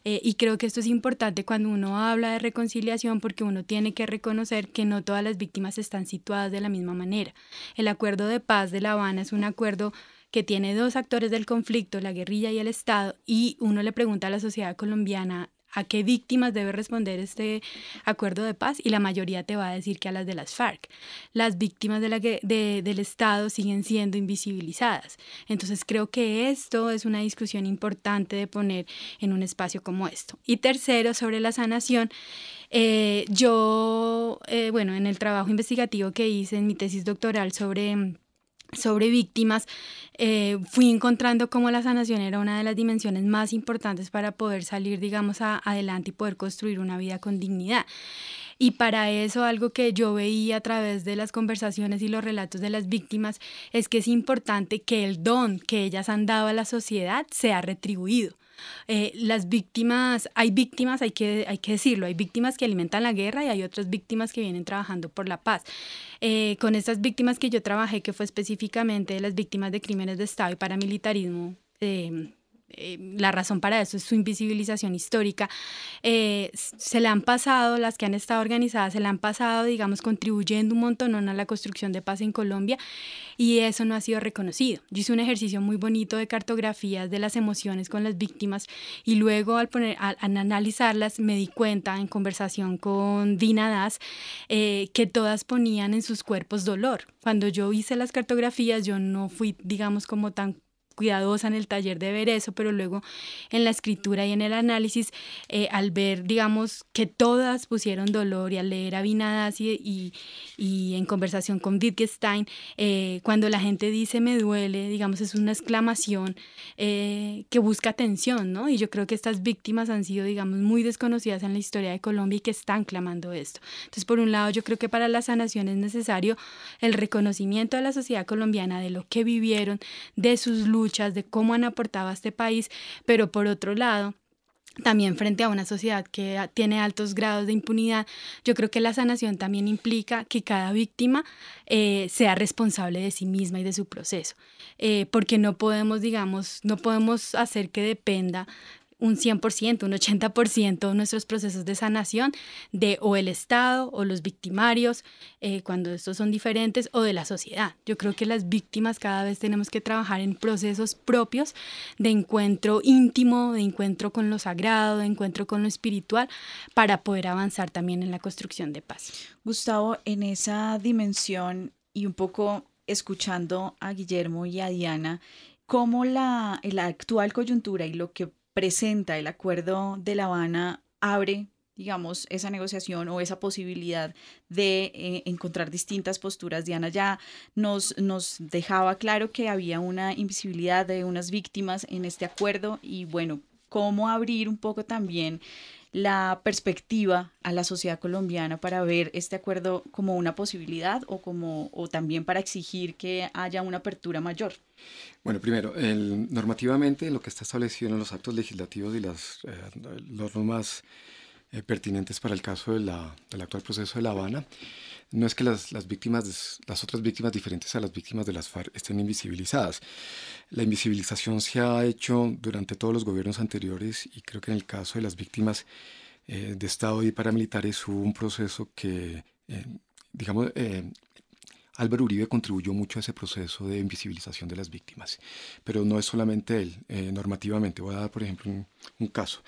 Eh, y creo que esto es importante cuando uno habla de reconciliación porque uno tiene que reconocer que no todas las víctimas están situadas de la misma manera. El acuerdo de paz de La Habana es un acuerdo que tiene dos actores del conflicto, la guerrilla y el Estado, y uno le pregunta a la sociedad colombiana a qué víctimas debe responder este acuerdo de paz y la mayoría te va a decir que a las de las FARC. Las víctimas de la, del Estado siguen siendo invisibilizadas. Entonces creo que esto es una discusión importante de poner en un espacio como esto. Y tercero, sobre la sanación, eh, yo, eh, bueno, en el trabajo investigativo que hice en mi tesis doctoral sobre sobre víctimas, eh, fui encontrando cómo la sanación era una de las dimensiones más importantes para poder salir, digamos, adelante y poder construir una vida con dignidad. Y para eso algo que yo veía a través de las conversaciones y los relatos de las víctimas es que es importante que el don que ellas han dado a la sociedad sea retribuido. Eh, las víctimas, hay víctimas, hay que, hay que decirlo, hay víctimas que alimentan la guerra y hay otras víctimas que vienen trabajando por la paz. Eh, con estas víctimas que yo trabajé, que fue específicamente las víctimas de crímenes de Estado y paramilitarismo, eh, eh, la razón para eso es su invisibilización histórica, eh, se le han pasado, las que han estado organizadas, se le han pasado, digamos, contribuyendo un montón a la construcción de paz en Colombia y eso no ha sido reconocido. Yo hice un ejercicio muy bonito de cartografías de las emociones con las víctimas y luego al, poner, al, analizarlas me di cuenta en conversación con Dina Das eh, que todas ponían en sus cuerpos dolor. Cuando yo hice las cartografías yo no fui, digamos, como tan cuidadosa en el taller de ver eso, pero luego en la escritura y en el análisis, eh, al ver, digamos, que todas pusieron dolor y al leer a Vinadas y, y, en conversación con Wittgenstein, eh, cuando la gente dice me duele, digamos, es una exclamación eh, que busca atención, ¿no? Y yo creo que estas víctimas han sido, digamos, muy desconocidas en la historia de Colombia y que están clamando esto. Entonces, por un lado, yo creo que para la sanación es necesario el reconocimiento de la sociedad colombiana de lo que vivieron, de sus luchas, de cómo han aportado a este país, pero por otro lado, también frente a una sociedad que tiene altos grados de impunidad, yo creo que la sanación también implica que cada víctima eh, sea responsable de sí misma y de su proceso, eh, porque no podemos, digamos, no podemos hacer que dependa un 100%, un 80% de nuestros procesos de sanación de o el Estado o los victimarios, eh, cuando estos son diferentes, o de la sociedad. Yo creo que las víctimas cada vez tenemos que trabajar en procesos propios de encuentro íntimo, de encuentro con lo sagrado, de encuentro con lo espiritual, para poder avanzar también en la construcción de paz. Gustavo, en esa dimensión y un poco escuchando a Guillermo y a Diana, cómo la, la actual coyuntura y lo que presenta el acuerdo de La Habana abre digamos, esa negociación o esa posibilidad de eh, encontrar distintas posturas. Diana ya nos, nos dejaba claro que había una invisibilidad de unas víctimas en este acuerdo y bueno, cómo abrir un poco también la perspectiva a la sociedad colombiana para ver este acuerdo como una posibilidad o como o también para exigir que haya una apertura mayor? Bueno, primero, normativamente lo que está establecido en los actos legislativos y las eh, normas eh, pertinentes para el caso de la, del actual proceso de La Habana no es que las, las, víctimas, las otras víctimas diferentes a las víctimas de las FARC estén invisibilizadas. La invisibilización se ha hecho durante todos los gobiernos anteriores y creo que en el caso de las víctimas eh, de Estado y paramilitares hubo un proceso que, eh, digamos, eh, Álvaro Uribe contribuyó mucho a ese proceso de invisibilización de las víctimas, pero no es solamente él, normativamente. Voy a dar, por ejemplo, un, un, caso.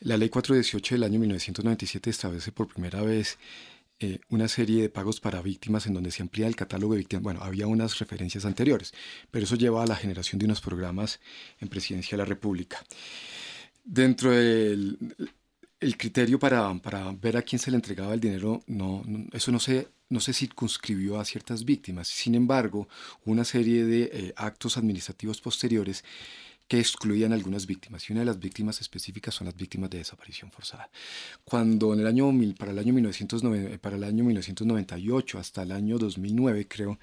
La ley 418 del año 1997 establece por primera vez eh, una serie de pagos para víctimas en donde se amplía el catálogo de víctimas. Bueno, había unas referencias anteriores, pero eso lleva a la generación de unos programas en Presidencia de la República. Dentro del el criterio para, para, ver a quién se le entregaba el dinero, no, eso no se, no se circunscribió a ciertas víctimas. Sin embargo, una serie de eh, actos administrativos posteriores que excluían algunas víctimas y una de las víctimas específicas son las víctimas de desaparición forzada. Cuando en el año para el año 1990, para el año 1998 hasta el año 2009 creo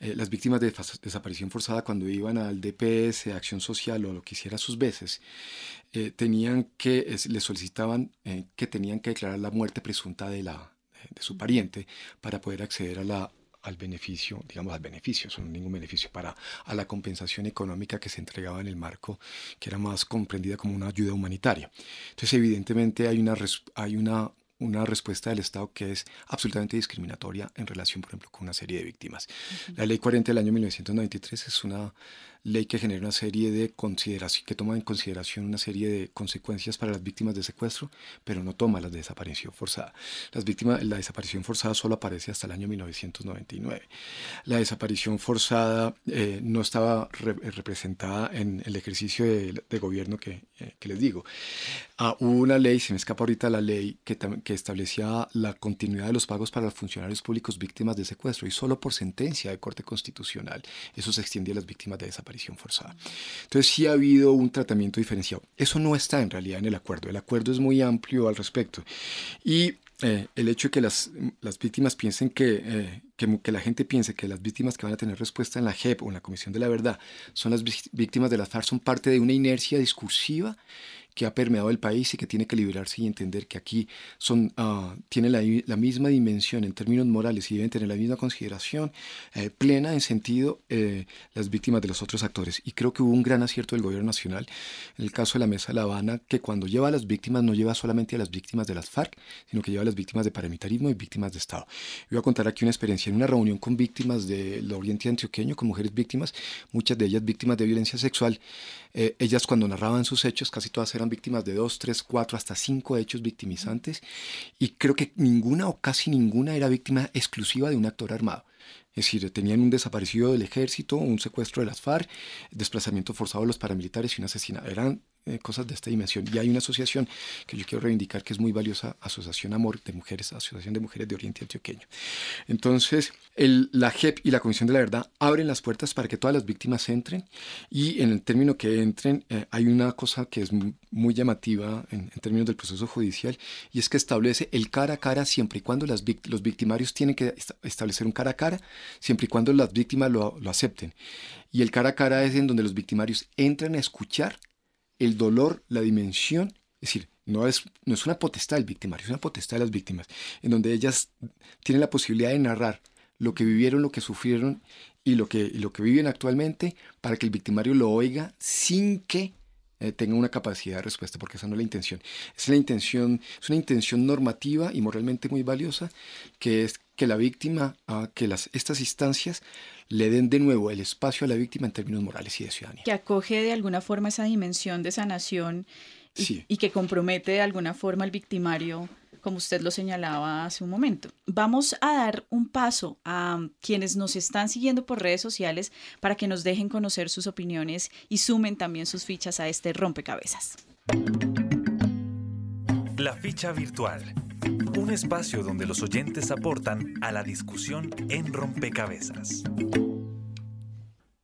eh, las víctimas de desaparición forzada cuando iban al DPS, Acción Social o lo que hiciera sus veces, eh, tenían que, les solicitaban eh, que tenían que declarar la muerte presunta de, la, de su pariente para poder acceder a al beneficio, digamos al beneficio, son ningún beneficio para a la compensación económica que se entregaba en el marco que era más comprendida como una ayuda humanitaria. Entonces, evidentemente hay una, hay una, una respuesta del Estado que es absolutamente discriminatoria en relación, por ejemplo, con una serie de víctimas. La Ley 40 del año 1993 es una ley que genera una serie de consideración, que toma en consideración una serie de consecuencias para las víctimas de secuestro, pero no toma las de desaparición forzada. Las víctimas, la desaparición forzada solo aparece hasta el año 1999. La desaparición forzada eh, no estaba representada en el ejercicio de, gobierno que, eh, les digo. Ah, hubo una ley, se me escapa ahorita la ley, que, que establecía la continuidad de los pagos para los funcionarios públicos víctimas de secuestro y solo por sentencia de Corte Constitucional eso se extiende a las víctimas de desaparición forzada. Entonces sí ha habido un tratamiento diferenciado. Eso no está en realidad en el acuerdo. El acuerdo es muy amplio al respecto. Y eh, el hecho de que las, las víctimas piensen que, eh, que, que, la gente piense que las víctimas que van a tener respuesta en la JEP o en la Comisión de la Verdad son las víctimas de las FARC son parte de una inercia discursiva que ha permeado el país y que tiene que liberarse y entender que aquí son, uh, la, la, misma dimensión en términos morales y deben tener la misma consideración eh, plena en sentido eh, las víctimas de los otros actores. Y creo que hubo un gran acierto del gobierno nacional en el caso de la Mesa de La Habana, que cuando lleva a las víctimas no lleva solamente a las víctimas de las FARC, sino que lleva a las víctimas de paramilitarismo y víctimas de Estado. Voy a contar aquí una experiencia en una reunión con víctimas del Oriente Antioqueño, con mujeres víctimas, muchas de ellas víctimas de violencia sexual. Eh, ellas cuando narraban sus hechos, casi todas eran víctimas de dos, tres, cuatro, hasta cinco hechos victimizantes y creo que ninguna o casi ninguna era víctima exclusiva de un actor armado. Es decir, tenían un desaparecido del ejército, un secuestro de las FARC, desplazamiento forzado de los paramilitares y un asesinato. Eran eh, cosas de esta dimensión. Y hay una asociación que yo quiero reivindicar que es muy valiosa, Asociación Amor de Mujeres, Asociación de Mujeres de Oriente Antioqueño. Entonces, el, la JEP y la Comisión de la Verdad abren las puertas para que todas las víctimas entren y en el término que entren eh, hay una cosa que es muy llamativa en, términos del proceso judicial y es que establece el cara a cara siempre y cuando las, los victimarios tienen que establecer un cara a cara, siempre y cuando las víctimas lo, lo acepten. Y el cara a cara es en donde los victimarios entran a escuchar el dolor, la dimensión, es decir, no es, no es una potestad del victimario, es una potestad de las víctimas, en donde ellas tienen la posibilidad de narrar lo que vivieron, lo que sufrieron y lo que, lo que viven actualmente para que el victimario lo oiga sin que eh, tenga una capacidad de respuesta, porque esa no es la intención. Es, la intención, es una intención normativa y moralmente muy valiosa, que es que la víctima, a que las, estas instancias le den de nuevo el espacio a la víctima en términos morales y de ciudadanía. Que acoge de alguna forma esa dimensión de sanación y, y que compromete de alguna forma al victimario como usted lo señalaba hace un momento. Vamos a dar un paso a quienes nos están siguiendo por redes sociales para que nos dejen conocer sus opiniones y sumen también sus fichas a este rompecabezas. La ficha virtual. Un espacio donde los oyentes aportan a la discusión en rompecabezas.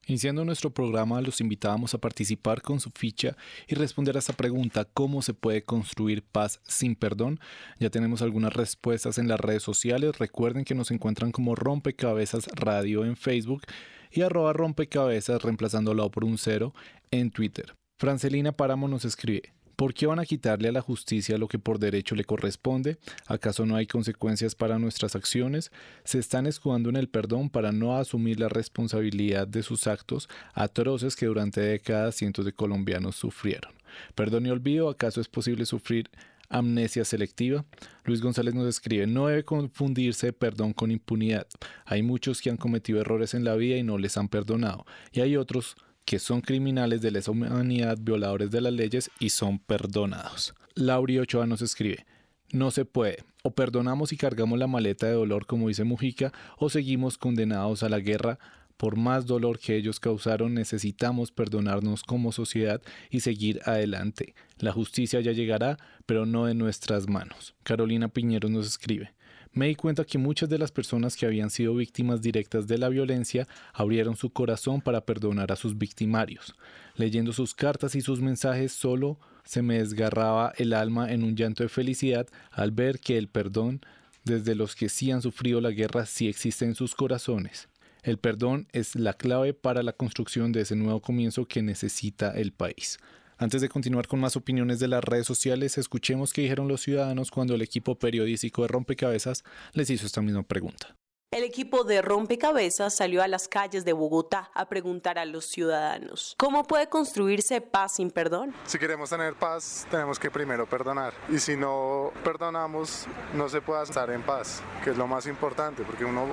Iniciando nuestro programa, los invitábamos a participar con su ficha y responder a esta pregunta, ¿cómo se puede construir paz sin perdón? Ya tenemos algunas respuestas en las redes sociales. Recuerden que nos encuentran como Rompecabezas Radio en Facebook y arroba rompecabezas reemplazándolo por un cero en Twitter. Francelina Páramo nos escribe, ¿Por qué van a quitarle a la justicia lo que por derecho le corresponde? ¿Acaso no hay consecuencias para nuestras acciones? ¿Se están escudando en el perdón para no asumir la responsabilidad de sus actos atroces que durante décadas cientos de colombianos sufrieron? ¿Perdón y olvido? ¿Acaso es posible sufrir amnesia selectiva? Luis González nos escribe, no debe confundirse perdón con impunidad. Hay muchos que han cometido errores en la vida y no les han perdonado, y hay otros que son criminales de lesa humanidad, violadores de las leyes y son perdonados. Lauri Ochoa nos escribe, no se puede, o perdonamos y cargamos la maleta de dolor como dice Mujica, o seguimos condenados a la guerra. Por más dolor que ellos causaron, necesitamos perdonarnos como sociedad y seguir adelante. La justicia ya llegará, pero no en nuestras manos. Carolina Piñero nos escribe, me di cuenta que muchas de las personas que habían sido víctimas directas de la violencia abrieron su corazón para perdonar a sus victimarios. Leyendo sus cartas y sus mensajes solo se me desgarraba el alma en un llanto de felicidad al ver que el perdón desde los que sí han sufrido la guerra sí existe en sus corazones. El perdón es la clave para la construcción de ese nuevo comienzo que necesita el país. Antes de continuar con más opiniones de las redes sociales, escuchemos qué dijeron los ciudadanos cuando el equipo periodístico de Rompecabezas les hizo esta misma pregunta. El equipo de Rompecabezas salió a las calles de Bogotá a preguntar a los ciudadanos, ¿cómo puede construirse paz sin perdón? Si queremos tener paz, tenemos que primero perdonar. Y si no perdonamos, no se puede estar en paz, que es lo más importante, porque uno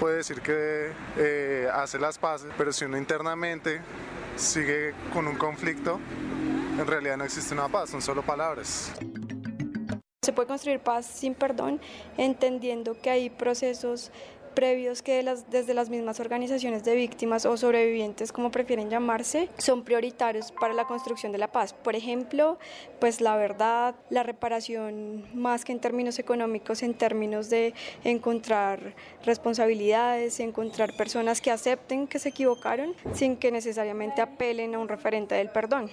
puede decir que eh, hace las paces, pero si uno internamente sigue con un conflicto, en realidad no existe una paz, son solo palabras. Se puede construir paz sin perdón, entendiendo que hay procesos previos que desde las mismas organizaciones de víctimas o sobrevivientes, como prefieren llamarse, son prioritarios para la construcción de la paz. Por ejemplo, pues la verdad, la reparación más que en términos económicos, en términos de encontrar responsabilidades, encontrar personas que acepten que se equivocaron sin que necesariamente apelen a un referente del perdón.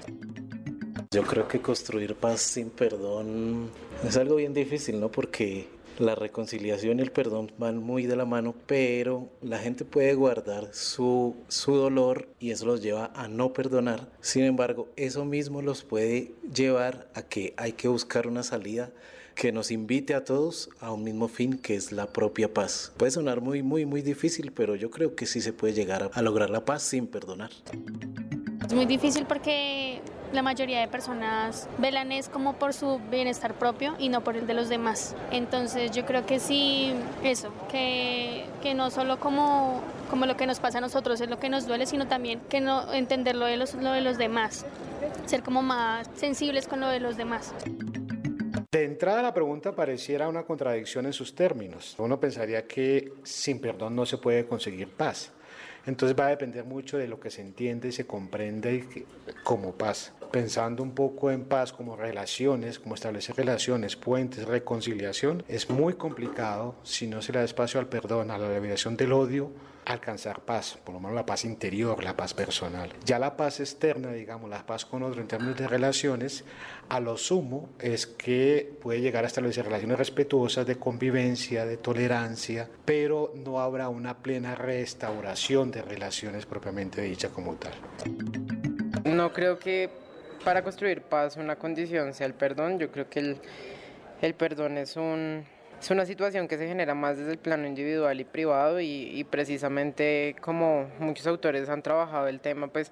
Yo creo que construir paz sin perdón es algo bien difícil, ¿no? Porque la reconciliación y el perdón van muy de la mano, pero la gente puede guardar su, su dolor y eso los lleva a no perdonar. Sin embargo, eso mismo los puede llevar a que hay que buscar una salida que nos invite a todos a un mismo fin que es la propia paz. Puede sonar muy, muy, muy difícil, pero yo creo que sí se puede llegar a lograr la paz sin perdonar. Es muy difícil porque la mayoría de personas velan es como por su bienestar propio y no por el de los demás. Entonces yo creo que sí, eso, que, que no solo como, como lo que nos pasa a nosotros es lo que nos duele, sino también que no entender lo de los, lo de los demás, ser como más sensibles con lo de los demás. De entrada la pregunta pareciera una contradicción en sus términos. Uno pensaría que sin perdón no se puede conseguir paz. Entonces va a depender mucho de lo que se entiende y se comprende como paz. Pensando un poco en paz como relaciones, como establecer relaciones, puentes, reconciliación, es muy complicado si no se le da espacio al perdón, a la liberación del odio, alcanzar paz, por lo menos la paz interior, la paz personal. Ya la paz externa, digamos, la paz con otro en términos de relaciones, a lo sumo es que puede llegar a establecer relaciones respetuosas de convivencia, de tolerancia, pero no habrá una plena restauración de relaciones propiamente dicha como tal. No creo que para construir paz una condición sea el perdón, yo creo que el, el perdón es un es una situación que se genera más desde el plano individual y privado y, precisamente como muchos autores han trabajado el tema, pues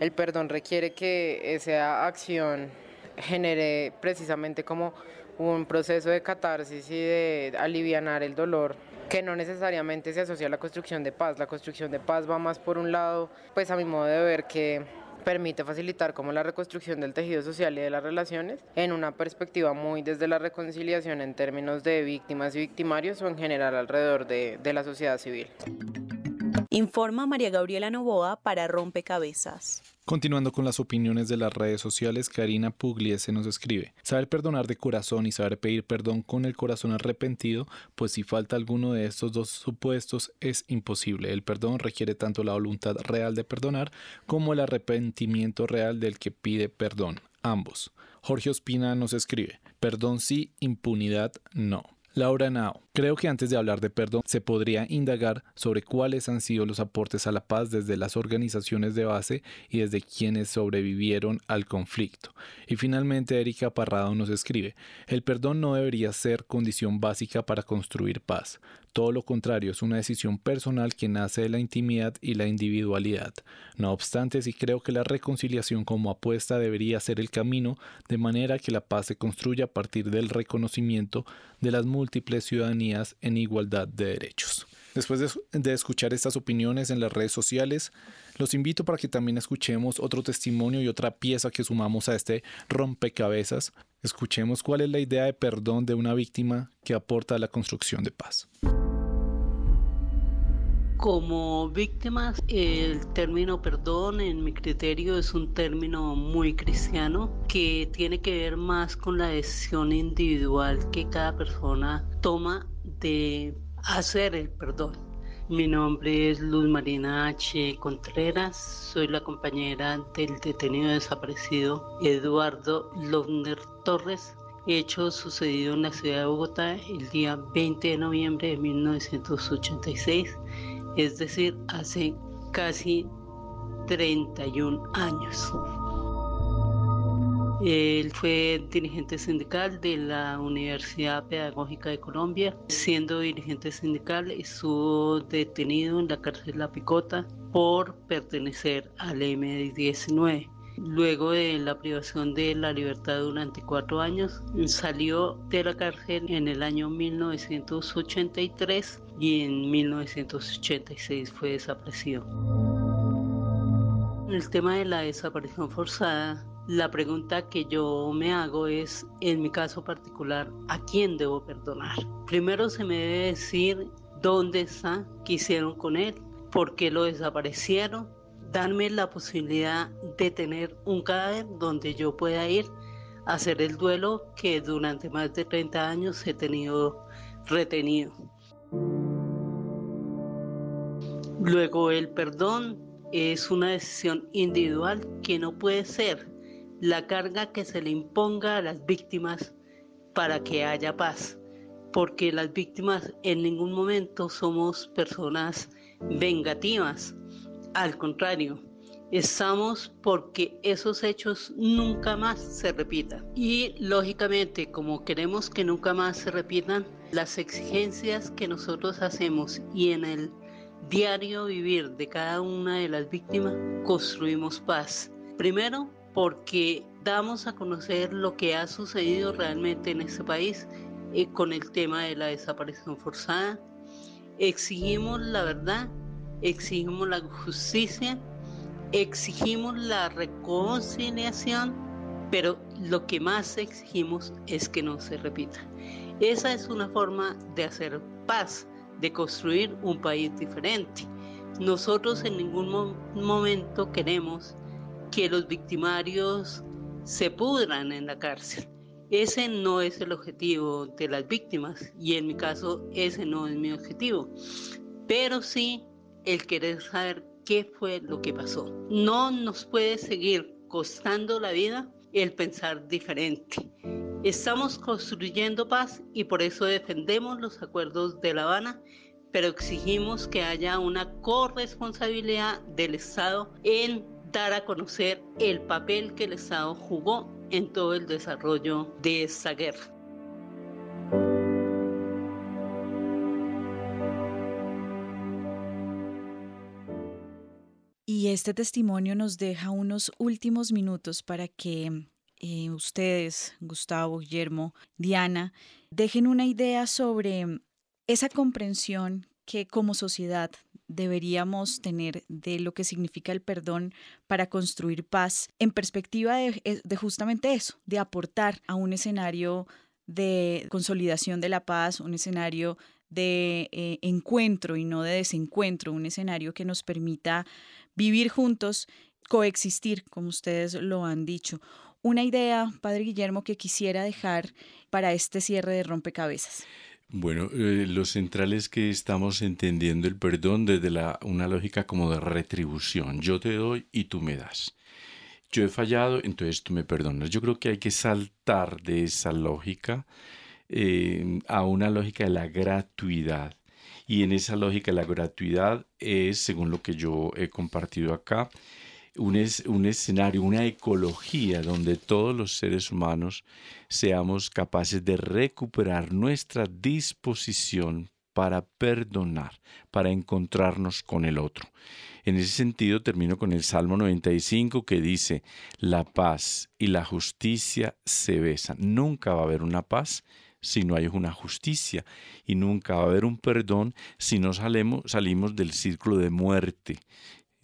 el perdón requiere que esa acción genere precisamente como un proceso de catarsis y de alivianar el dolor que no necesariamente se asocia a la construcción de paz. La construcción de paz va más por un lado, pues a mi modo de ver que permite facilitar como la reconstrucción del tejido social y de las relaciones en una perspectiva muy desde la reconciliación en términos de víctimas y victimarios o en general alrededor de, de la sociedad civil. Informa María Gabriela Novoa para Rompecabezas. Continuando con las opiniones de las redes sociales, Karina Pugliese nos escribe, saber perdonar de corazón y saber pedir perdón con el corazón arrepentido, pues si falta alguno de estos dos supuestos es imposible. El perdón requiere tanto la voluntad real de perdonar como el arrepentimiento real del que pide perdón, ambos. Jorge Ospina nos escribe, perdón sí, impunidad no. Laura Nao. Creo que antes de hablar de perdón se podría indagar sobre cuáles han sido los aportes a la paz desde las organizaciones de base y desde quienes sobrevivieron al conflicto. Y finalmente Erika Parrado nos escribe, el perdón no debería ser condición básica para construir paz. Todo lo contrario, es una decisión personal que nace de la intimidad y la individualidad. No obstante, sí creo que la reconciliación como apuesta debería ser el camino, de manera que la paz se construya a partir del reconocimiento de las múltiples ciudadanías en igualdad de derechos. Después de, escuchar estas opiniones en las redes sociales, los invito para que también escuchemos otro testimonio y otra pieza que sumamos a este rompecabezas. Escuchemos cuál es la idea de perdón de una víctima que aporta a la construcción de paz. Como víctimas, el término perdón en mi criterio es un término muy cristiano que tiene que ver más con la decisión individual que cada persona toma de hacer el perdón. Mi nombre es Luz Marina H. Contreras, soy la compañera del detenido desaparecido Eduardo Lovner Torres, hecho sucedido en la ciudad de Bogotá el día 20 de noviembre de 1986 es decir, hace casi 31 años. Él fue dirigente sindical de la Universidad Pedagógica de Colombia. Siendo dirigente sindical, estuvo detenido en la cárcel La Picota por pertenecer al M19. Luego de la privación de la libertad durante cuatro años, salió de la cárcel en el año 1983 y en 1986 fue desaparecido. El tema de la desaparición forzada, la pregunta que yo me hago es, en mi caso particular, ¿a quién debo perdonar? Primero se me debe decir dónde está, qué hicieron con él, por qué lo desaparecieron, darme la posibilidad de tener un cadáver donde yo pueda ir a hacer el duelo que durante más de 30 años he tenido retenido. Luego el perdón es una decisión individual que no puede ser la carga que se le imponga a las víctimas para que haya paz, porque las víctimas en ningún momento somos personas vengativas, al contrario, estamos porque esos hechos nunca más se repitan. Y lógicamente, como queremos que nunca más se repitan, las exigencias que nosotros hacemos y en el diario vivir de cada una de las víctimas construimos paz. Primero, porque damos a conocer lo que ha sucedido realmente en este país eh, con el tema de la desaparición forzada. Exigimos la verdad, exigimos la justicia, exigimos la reconciliación, pero lo que más exigimos es que no se repita. Esa es una forma de hacer paz de construir un país diferente. Nosotros en ningún momento queremos que los victimarios se pudran en la cárcel. Ese no es el objetivo de las víctimas y en mi caso ese no es mi objetivo. Pero sí el querer saber qué fue lo que pasó. No nos puede seguir costando la vida el pensar diferente. Estamos construyendo paz y por eso defendemos los acuerdos de La Habana, pero exigimos que haya una corresponsabilidad del Estado en a conocer el papel que el Estado jugó en todo el desarrollo de esta guerra. Y este testimonio nos deja unos últimos minutos para que eh, ustedes, Gustavo, Guillermo, Diana, dejen una idea sobre esa comprensión que como sociedad deberíamos tener de lo que significa el perdón para construir paz en perspectiva de, de, justamente eso, de aportar a un escenario de consolidación de la paz, un escenario de eh, encuentro y no de desencuentro, un escenario que nos permita vivir juntos coexistir, como ustedes lo han dicho. Una idea, Padre Guillermo, que quisiera dejar para este cierre de rompecabezas. Bueno, eh, lo central es que estamos entendiendo el perdón desde la, una lógica como de retribución. Yo te doy y tú me das. Yo he fallado, entonces tú me perdonas. Yo creo que hay que saltar de esa lógica eh, a una lógica de la gratuidad. Y en esa lógica la gratuidad es, según lo que yo he compartido acá, un, escenario, una ecología donde todos los seres humanos seamos capaces de recuperar nuestra disposición para perdonar, para encontrarnos con el otro. En ese sentido termino con el Salmo 95 que dice, la paz y la justicia se besan. Nunca va a haber una paz si no hay una justicia y nunca va a haber un perdón si no salimos, salimos del círculo de muerte.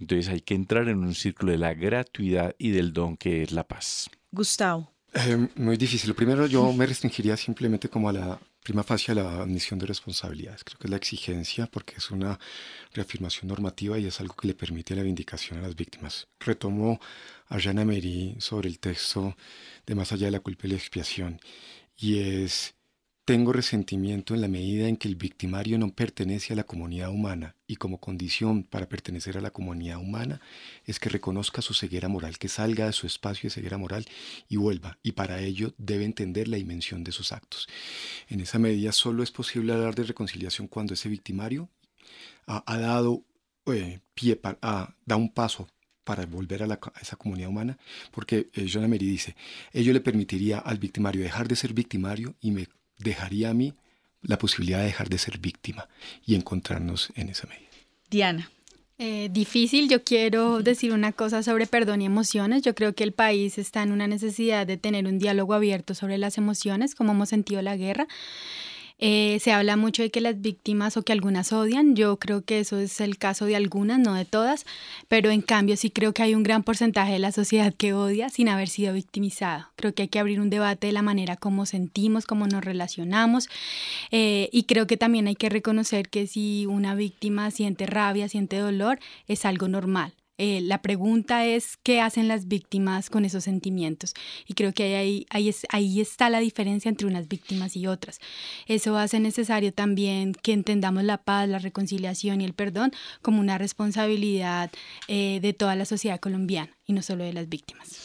Entonces hay que entrar en un círculo de la gratuidad y del don que es la paz. Gustavo. Eh, muy difícil. Primero yo me restringiría simplemente como a la prima facie a la admisión de responsabilidades. Creo que es la exigencia porque es una reafirmación normativa y es algo que le permite la vindicación a las víctimas. Retomo a Jean Amery sobre el texto de Más allá de la culpa y la expiación y es tengo resentimiento en la medida en que el victimario no pertenece a la comunidad humana y como condición para pertenecer a la comunidad humana es que reconozca su ceguera moral, que salga de su espacio de ceguera moral y vuelva. Y para ello debe entender la dimensión de sus actos. En esa medida solo es posible hablar de reconciliación cuando ese victimario ha, dado eh, pie, para, da un paso para volver a, esa comunidad humana, porque eh, John Emery dice, ello le permitiría al victimario dejar de ser victimario y me dejaría a mí la posibilidad de dejar de ser víctima y encontrarnos en esa medida. Diana. Eh, difícil, yo quiero decir una cosa sobre perdón y emociones. Yo creo que el país está en una necesidad de tener un diálogo abierto sobre las emociones, como hemos sentido la guerra. Eh, se habla mucho de que las víctimas o que algunas odian. Yo creo que eso es el caso de algunas, no de todas, pero en cambio sí creo que hay un gran porcentaje de la sociedad que odia sin haber sido victimizado. Creo que hay que abrir un debate de la manera como sentimos, cómo nos relacionamos eh, y creo que también hay que reconocer que si una víctima siente rabia, siente dolor, es algo normal. Eh, la pregunta es qué hacen las víctimas con esos sentimientos. Y creo que ahí, ahí, ahí está la diferencia entre unas víctimas y otras. Eso hace necesario también que entendamos la paz, la reconciliación y el perdón como una responsabilidad eh, de toda la sociedad colombiana y no solo de las víctimas.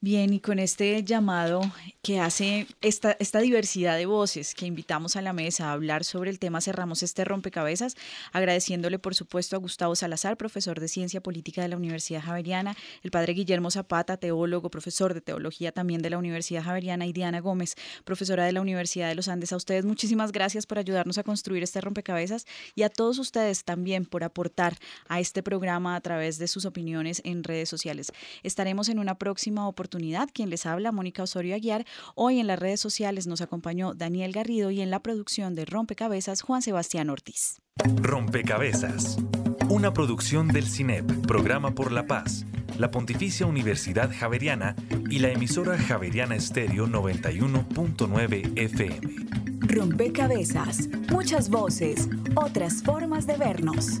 Bien, y con este llamado que hace esta, esta diversidad de voces que invitamos a la mesa a hablar sobre el tema, cerramos este rompecabezas, agradeciéndole por supuesto a Gustavo Salazar, profesor de Ciencia Política de la Universidad Javeriana, el padre Guillermo Zapata, teólogo, profesor de Teología también de la Universidad Javeriana, y Diana Gómez, profesora de la Universidad de los Andes. A ustedes muchísimas gracias por ayudarnos a construir este rompecabezas y a todos ustedes también por aportar a este programa a través de sus opiniones en redes sociales. Estaremos en una próxima oportunidad quien les habla, Mónica Osorio Aguiar. Hoy en las redes sociales nos acompañó Daniel Garrido y en la producción de Rompecabezas, Juan Sebastián Ortiz. Rompecabezas. Una producción del CINEP, Programa por la Paz, la Pontificia Universidad Javeriana y la emisora Javeriana Estéreo 91.9 FM. Rompecabezas. Muchas voces, otras formas de vernos.